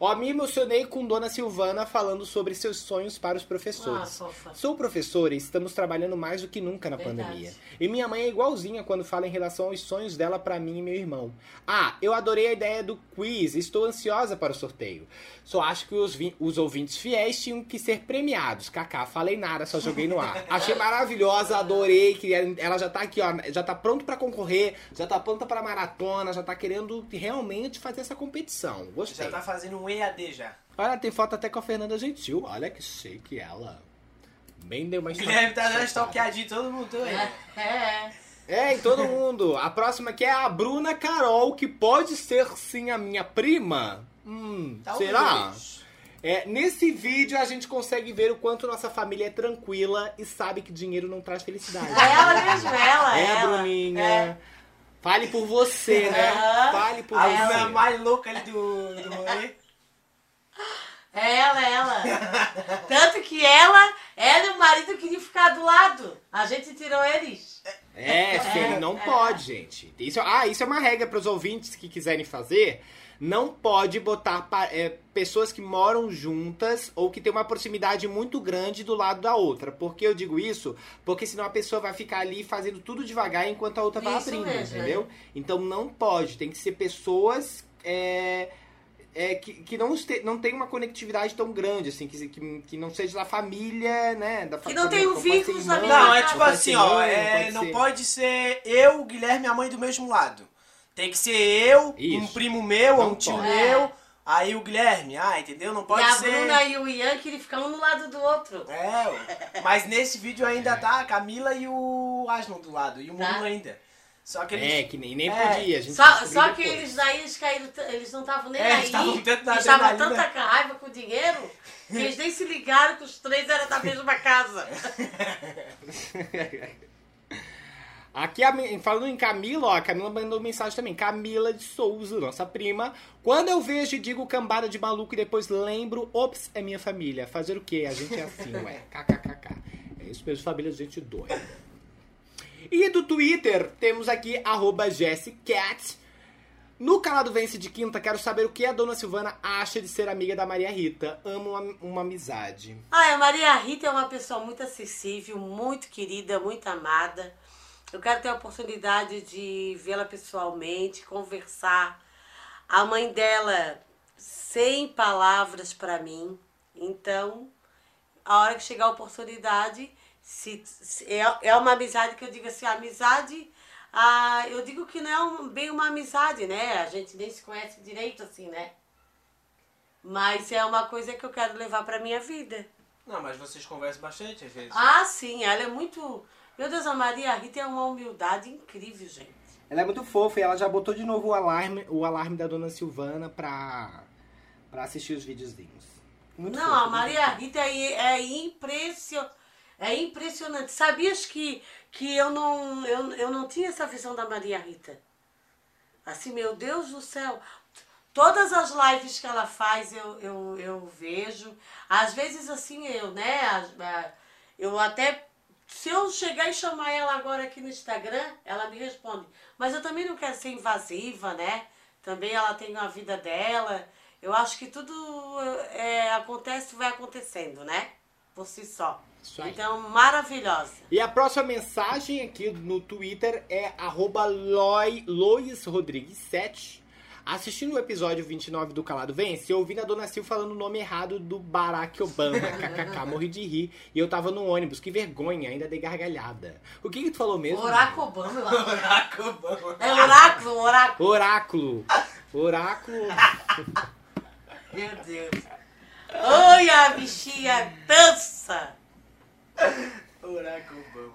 Ó, me emocionei com Dona Silvana falando sobre seus sonhos para os Ah, professores. fofa. Sou professora e estamos trabalhando mais do que nunca na Verdade. pandemia. E minha mãe é igualzinha quando fala em relação aos sonhos dela pra mim e meu irmão. Ah, eu adorei a ideia do quiz, estou ansiosa para o sorteio. Só acho que os, os ouvintes fiéis tinham que ser premiados. Kaká, falei nada, só joguei no ar. [LAUGHS] Achei maravilhosa, adorei, que ela já tá aqui, ó, já tá pronto pra concorrer, já tá pronta pra maratona, já tá querendo realmente fazer essa competição. Gostei. Já tá fazendo um EAD já. Olha, tem foto até com a Fernanda Gentil. Olha que chique ela. Bem deu uma O Guilherme tá já stalkeada. stalkeadinho, todo mundo todo aí. É, é. É, em todo mundo. A próxima aqui é a Bruna Carol, que pode ser sim a minha prima. Hum, Talvez. será? É, nesse vídeo a gente consegue ver o quanto nossa família é tranquila e sabe que dinheiro não traz felicidade. É ela mesmo, ela. É, ela. Bruninha. É. Fale por você, né? Fale por A você. Bruna mais louca ali do, do rolê. É ela, é ela. Tanto que ela, ela e o marido queriam ficar do lado. A gente tirou eles. É, filho, não pode, gente. Isso, ah, isso é uma regra para os ouvintes que quiserem fazer. Não pode botar é, pessoas que moram juntas ou que tem uma proximidade muito grande do lado da outra. Por que eu digo isso? Porque senão a pessoa vai ficar ali fazendo tudo devagar enquanto a outra vai Isso abrindo, mesmo, entendeu? Então não pode. Tem que ser pessoas é, é, que, que não, este, não tem uma conectividade tão grande, assim, que, que, que não seja da família, né? Da Que não tem um irmão, da Não, é Não tipo pode assim, ó. é, pode não pode ser eu, o Guilherme e a mãe do mesmo lado. Tem que ser eu, um Isso. primo meu, Não um tio pode. meu, Aí o Guilherme, ah, entendeu? Não pode e a ser. Bruna e o Ian que ficam um do lado do outro. É, mas nesse vídeo ainda tá a Camila e o Aslan do lado, e o Tá. Ainda. Só que eles. É, que nem, nem É. podia. A gente Só, só que depois. eles daí eles caíram, eles não estavam nem É, aí. eles estavam tanta raiva com o dinheiro que eles nem se ligaram que os três eram da mesma casa. [LAUGHS] Aqui, a falando em Camila, ó, a Camila mandou mensagem também. Camila de Souza, nossa prima. Quando eu vejo e digo cambada de maluco e depois lembro, ops, é minha família. Fazer o quê? A gente é assim, ué. [LAUGHS] KKKK. É isso mesmo, família de gente doida. E do Twitter, temos aqui, arroba JessCat. No Calado Vence de quinta, quero saber o que a dona Silvana acha de ser amiga da Maria Rita. Amo uma, uma amizade. Ah, a Maria Rita é uma pessoa muito acessível, muito querida, muito amada. Eu quero ter a oportunidade de vê-la pessoalmente, conversar. A mãe dela, sem palavras para mim. Então, a hora que chegar a oportunidade, se, se- é, é uma amizade que eu digo assim, amizade. Ah, eu digo que não é um- bem uma amizade, né? A gente nem se conhece direito assim, né? Mas é uma coisa que eu quero levar pra minha vida. Não, mas vocês conversam bastante às vezes. Ah, sim, ela é muito. Meu Deus, a Maria Rita é uma humildade incrível, gente. Ela é muito fofa e ela já botou de novo o alarme, o alarme da dona Silvana pra, pra assistir os videozinhos. Muito não, fofa, a Maria. Rita é, é, impression, é impressionante. Sabias que, que eu, não, eu, eu não tinha essa visão da Maria Rita? Assim, meu Deus do céu. Todas as lives que ela faz eu, eu, eu vejo. Às vezes, assim, eu, né? Eu até. Se eu chegar e chamar ela agora aqui no Instagram, ela me responde. Mas eu também não quero ser invasiva, né? Também ela tem a vida dela. Eu acho que tudo é, acontece, vai acontecendo, né? Por si só. Isso aí. Então, maravilhosa. E a próxima mensagem aqui no Twitter é arroba Loi, Lois Rodrigues 7. Assistindo o episódio 29 do Calado Vence, eu ouvi a Dona Sil falando o nome errado do Barack Obama. [LAUGHS] KKK, morri de rir. E eu tava no ônibus, que vergonha, ainda dei gargalhada. O que que tu falou mesmo? Oráculo Obama. Caraca, vamos. É oráculo, oráculo. Oráculo. Oráculo. [LAUGHS] Meu Deus. Oi, a bichinha dança.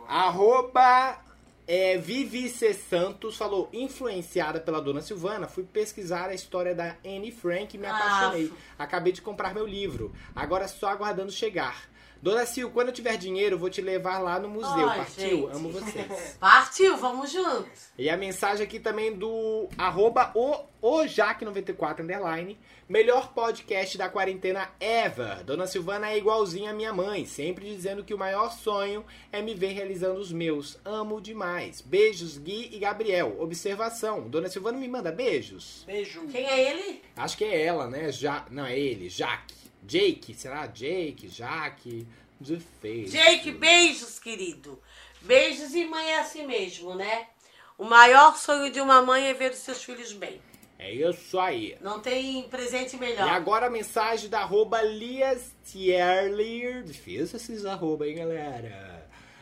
Arroba é, Vivi C. Santos falou, influenciada pela dona Silvana, fui pesquisar a história da Anne Frank e me Ah, apaixonei. Acabei de comprar meu livro. Agora só aguardando chegar. Dona Sil, quando eu tiver dinheiro, vou te levar lá no museu. Ai, Partiu? gente. Amo vocês. [LAUGHS] Partiu, vamos juntos. E a mensagem aqui também do arroba o, o Jaque94 underline. Melhor podcast da quarentena ever. Dona Silvana é igualzinha à minha mãe, sempre dizendo que o maior sonho é me ver realizando os meus. Amo demais. Beijos, Gui e Gabriel. Observação. Dona Silvana me manda beijos. Beijo. Quem é ele? Acho que é ela, né? Ja... Não, é ele. Jaque. Jake. Será? Jake, Jaque. Difícil. Jake, beijos, querido. Beijos e mãe é assim mesmo, né? O maior sonho de uma mãe é ver os seus filhos bem. É isso aí. Não tem presente E melhor. agora a mensagem da arroba Lias. Difícil esses arroba, hein, galera?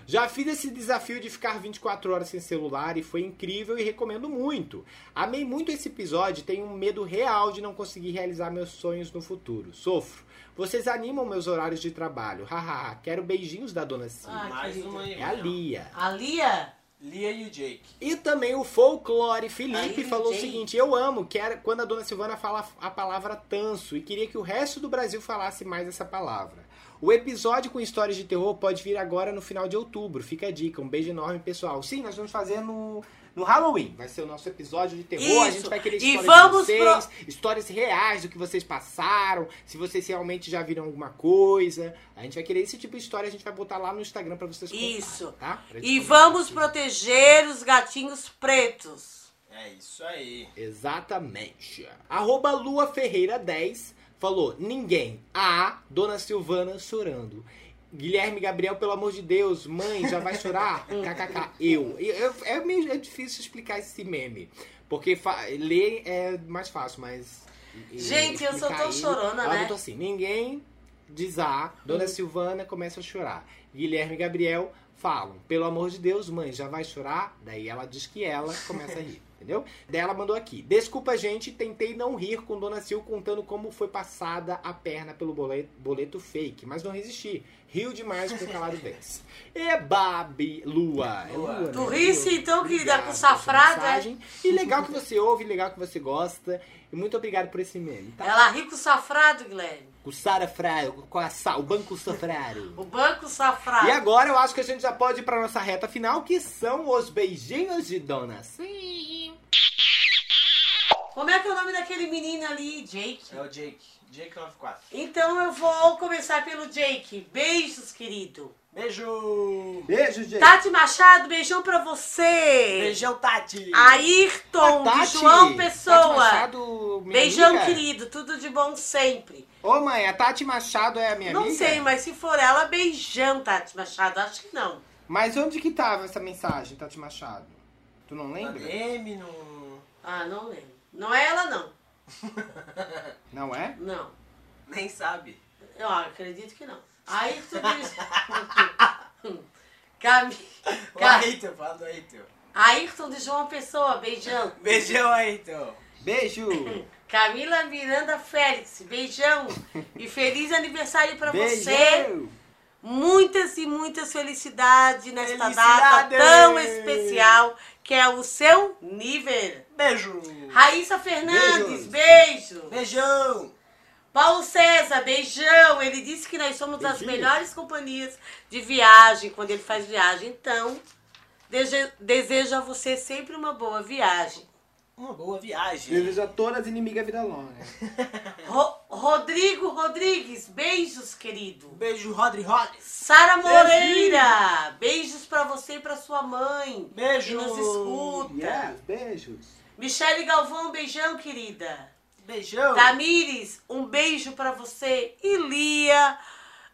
Já fiz esse desafio de ficar 24 horas sem celular e foi incrível e recomendo muito. Amei muito esse episódio e tenho um medo real de não conseguir realizar meus sonhos no futuro. Sofro. Vocês animam meus horários de trabalho. Hahaha. Quero beijinhos da dona Cia. Ah, Mais uma aí. É a Lia. A Lia? Lia e o Jake. E também o Folclore Felipe Aí, falou o seguinte: Eu amo que era quando a dona Silvana fala a palavra tanso e queria que o resto do Brasil falasse mais essa palavra. O episódio com histórias de terror pode vir agora no final de outubro. Fica a dica. Um beijo enorme, pessoal. Sim, nós vamos fazer no, no Halloween. Vai ser o nosso episódio de terror. A Isso. gente vai querer E histórias vamos de vocês, histórias reais do que vocês passaram, se vocês realmente já viram alguma coisa. A gente vai querer esse tipo de história, a gente vai botar lá no Instagram pra vocês contarem, Isso. tá? E vamos proteger os gatinhos pretos. É isso aí. Exatamente. Arroba Lua Ferreira 10 falou: ninguém. A Dona Silvana chorando. Guilherme Gabriel, pelo amor de Deus, mãe, já vai chorar? [LAUGHS] KKK, eu. Eu- É, meio, é difícil explicar esse meme. Porque ler é mais fácil, mas. Gente, eu sou explicar tão ele- chorona, Ela né? botou assim: ninguém diz A, Dona Silvana começa a chorar. Guilherme e Gabriel falam: pelo amor de Deus, mãe, já vai chorar? Daí ela diz que ela começa a rir. [LAUGHS] Entendeu? Daí ela mandou aqui. Desculpa, gente, tentei não rir com Dona Sil contando como foi passada a perna pelo boleto, boleto fake, mas não resisti. Riu demais com o calado vence. E Babi Lua. É Lua, Tu né? risse, então, querida, com safrada, é? mensagem. E legal que você ouve, legal que você gosta. E muito obrigado por esse meme, tá? Ela ri com o safrado, Guilherme. Com o Sara Fraro, com a o Banco Safraro. O banco safrado. E agora eu acho que a gente já pode ir pra nossa reta final, que são os beijinhos de Dona Sil. Como é que é o nome daquele menino ali, Jake? É o Jake. Jake 94. Então eu vou começar pelo Jake. Beijos, querido. Beijo! Beijo, gente. Tati Machado, beijão pra você. Beijão, Tati! Ayrton, de Tati, João Tati Pessoa. Machado, minha Beijão, amiga? querido. Tudo de bom sempre. Ô mãe, a Tati Machado é a minha não amiga? sei, mas se for ela, beijão, Tati Machado. Acho que não. Mas onde que tava essa mensagem, Tati Machado? Tu não Na lembra? DM, no... Ah, não lembro. Não é ela, não. [LAUGHS] Não é? Não. Nem sabe. Eu acredito que não. Ayrton de... [LAUGHS] Cami... O Ca- Ayrton, fala do Ayrton. Ayrton de João Pessoa, beijão. Beijão, Ayrton. Beijo! [LAUGHS] Camila Miranda Félix, beijão. E feliz aniversário pra você. Beijo! Muitas e muitas felicidades nesta Felicidades! data tão especial que é o seu nível. Beijo. Raíssa Fernandes, beijo. Beijão. Paulo César, beijão. Ele disse que nós somos das Beijinho. melhores companhias de viagem quando ele faz viagem. Então, dese- desejo a você sempre uma boa viagem. Uma boa viagem. Desejo a todas inimigas vida longa. [LAUGHS] Ro- Rodrigo Rodrigues, beijos, querido. Beijo, Rodri Rodri. Sara Moreira, beijos pra você e pra sua mãe. Beijo. Que nos escuta. Yes, beijos. Michele Galvão, beijão, querida. Beijão. Tamires, um beijo pra você. E Lia,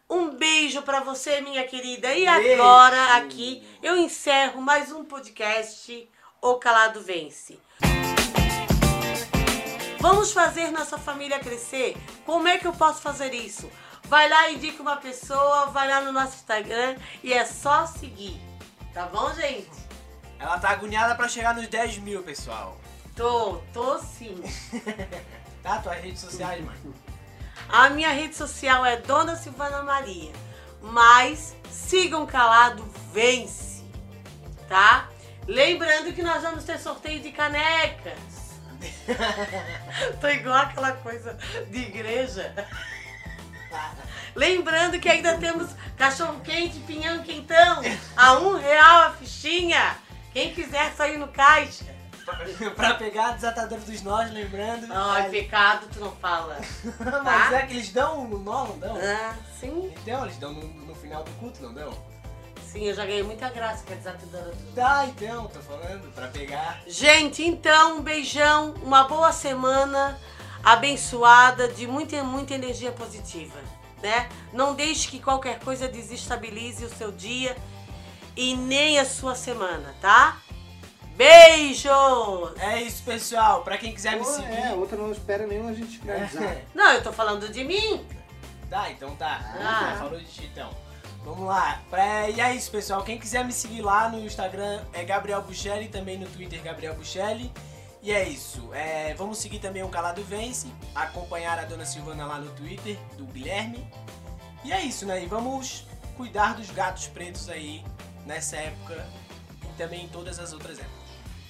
um beijo pra você, minha querida. E Beijo. agora, aqui, eu encerro mais um podcast O Calado Vence. Vamos fazer nossa família crescer? Como é que eu posso fazer isso? Vai lá, indica uma pessoa, vai lá no nosso Instagram e é só seguir. Tá bom, gente? Ela tá agoniada pra chegar nos 10 mil, pessoal. Tô, tô sim. [LAUGHS] Tá? Tuas redes sociais, mãe. A minha rede social é Dona Silvana Maria. Mas sigam calado, vence. Tá? Lembrando que nós vamos ter sorteio de canecas. [LAUGHS] Tô igual aquela coisa de igreja. Lembrando que ainda temos cachorro quente, pinhão quentão, a um real a fichinha. Quem quiser sair no caixa. [LAUGHS] pra pegar a desatadora dos nós, lembrando. Ai, pecado, tu não fala. [LAUGHS] Mas tá? é que eles dão no nó, não dão? Ah, sim, Então, eles dão no, no final do culto, não dão? sim, eu já ganhei muita graça com a desatadora dos Tá, então, tô falando, pra pegar. Gente, então, um beijão, uma boa semana abençoada, de muita, muita energia positiva, né? Não deixe que qualquer coisa desestabilize o seu dia e nem a sua semana, tá? Beijo! É isso, pessoal. Pra quem quiser me Pô, seguir. é, outra não espera nenhum a gente finalizar. É. Não, eu tô falando de mim. Tá, então tá. Ah. Já falou de ti, então. Vamos lá. Pra- E é isso, pessoal. Quem quiser me seguir lá no Instagram é Gabriel Buchelli, também no Twitter Gabriel Buchelli. E é isso. É, vamos seguir também o Calado Vence, acompanhar a Dona Silvana lá no Twitter, do Guilherme. E é isso, né? E vamos cuidar dos gatos pretos aí nessa época e também em todas as outras épocas.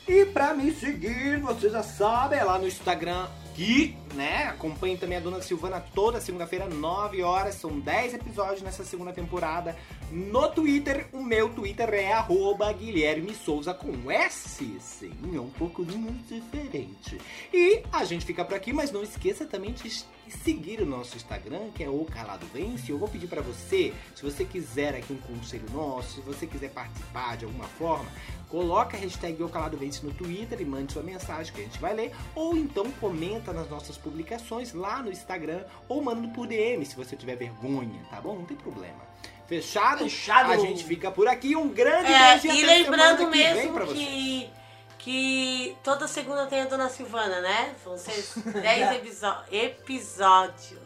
E pra me seguir, você já sabe, é lá no Instagram que, né? Acompanhe também a Dona Silvana toda segunda-feira, 9 horas. São 10 episódios nessa segunda temporada. No Twitter, o meu Twitter é arroba Guilherme Souza com S. Sim, é um pouco diferente. E a gente fica por aqui, mas não esqueça também de seguir o nosso Instagram, que é o Calado Vence. Eu vou pedir pra você, se você quiser aqui um conselho nosso, se você quiser participar de alguma forma, coloca a hashtag O Calado Vence no Twitter e mande sua mensagem que a gente vai ler. Ou então comenta nas nossas publicações lá no Instagram ou manda por DM se você tiver vergonha, tá bom? Não tem problema. Fechado? Fechado. A gente fica por aqui. Um grande É, beijo e até lembrando que mesmo pra você. que, que toda segunda tem a Dona Silvana, né? Vão ser [LAUGHS] 10 episo- episódios.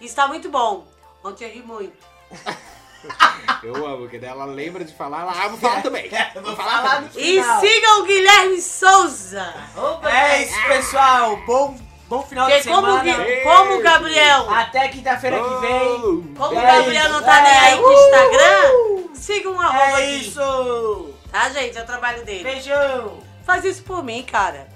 Está muito bom. Ontem eu ri muito. [LAUGHS] Eu amo, que daí ela lembra de falar, ela, ah, vou falar também. Eu [LAUGHS] Vou vou falar falar também. E sigam o Guilherme Souza. Opa, É isso, pessoal. Bom, bom final de Porque como, semana. Gui- como o Gabriel, Até quinta-feira que vem. como o É Gabriel isso. não tá nem aí com o É. Instagram, sigam um arroba É aqui. isso. Tá, gente? É o trabalho dele. Beijão. Faz isso por mim, cara.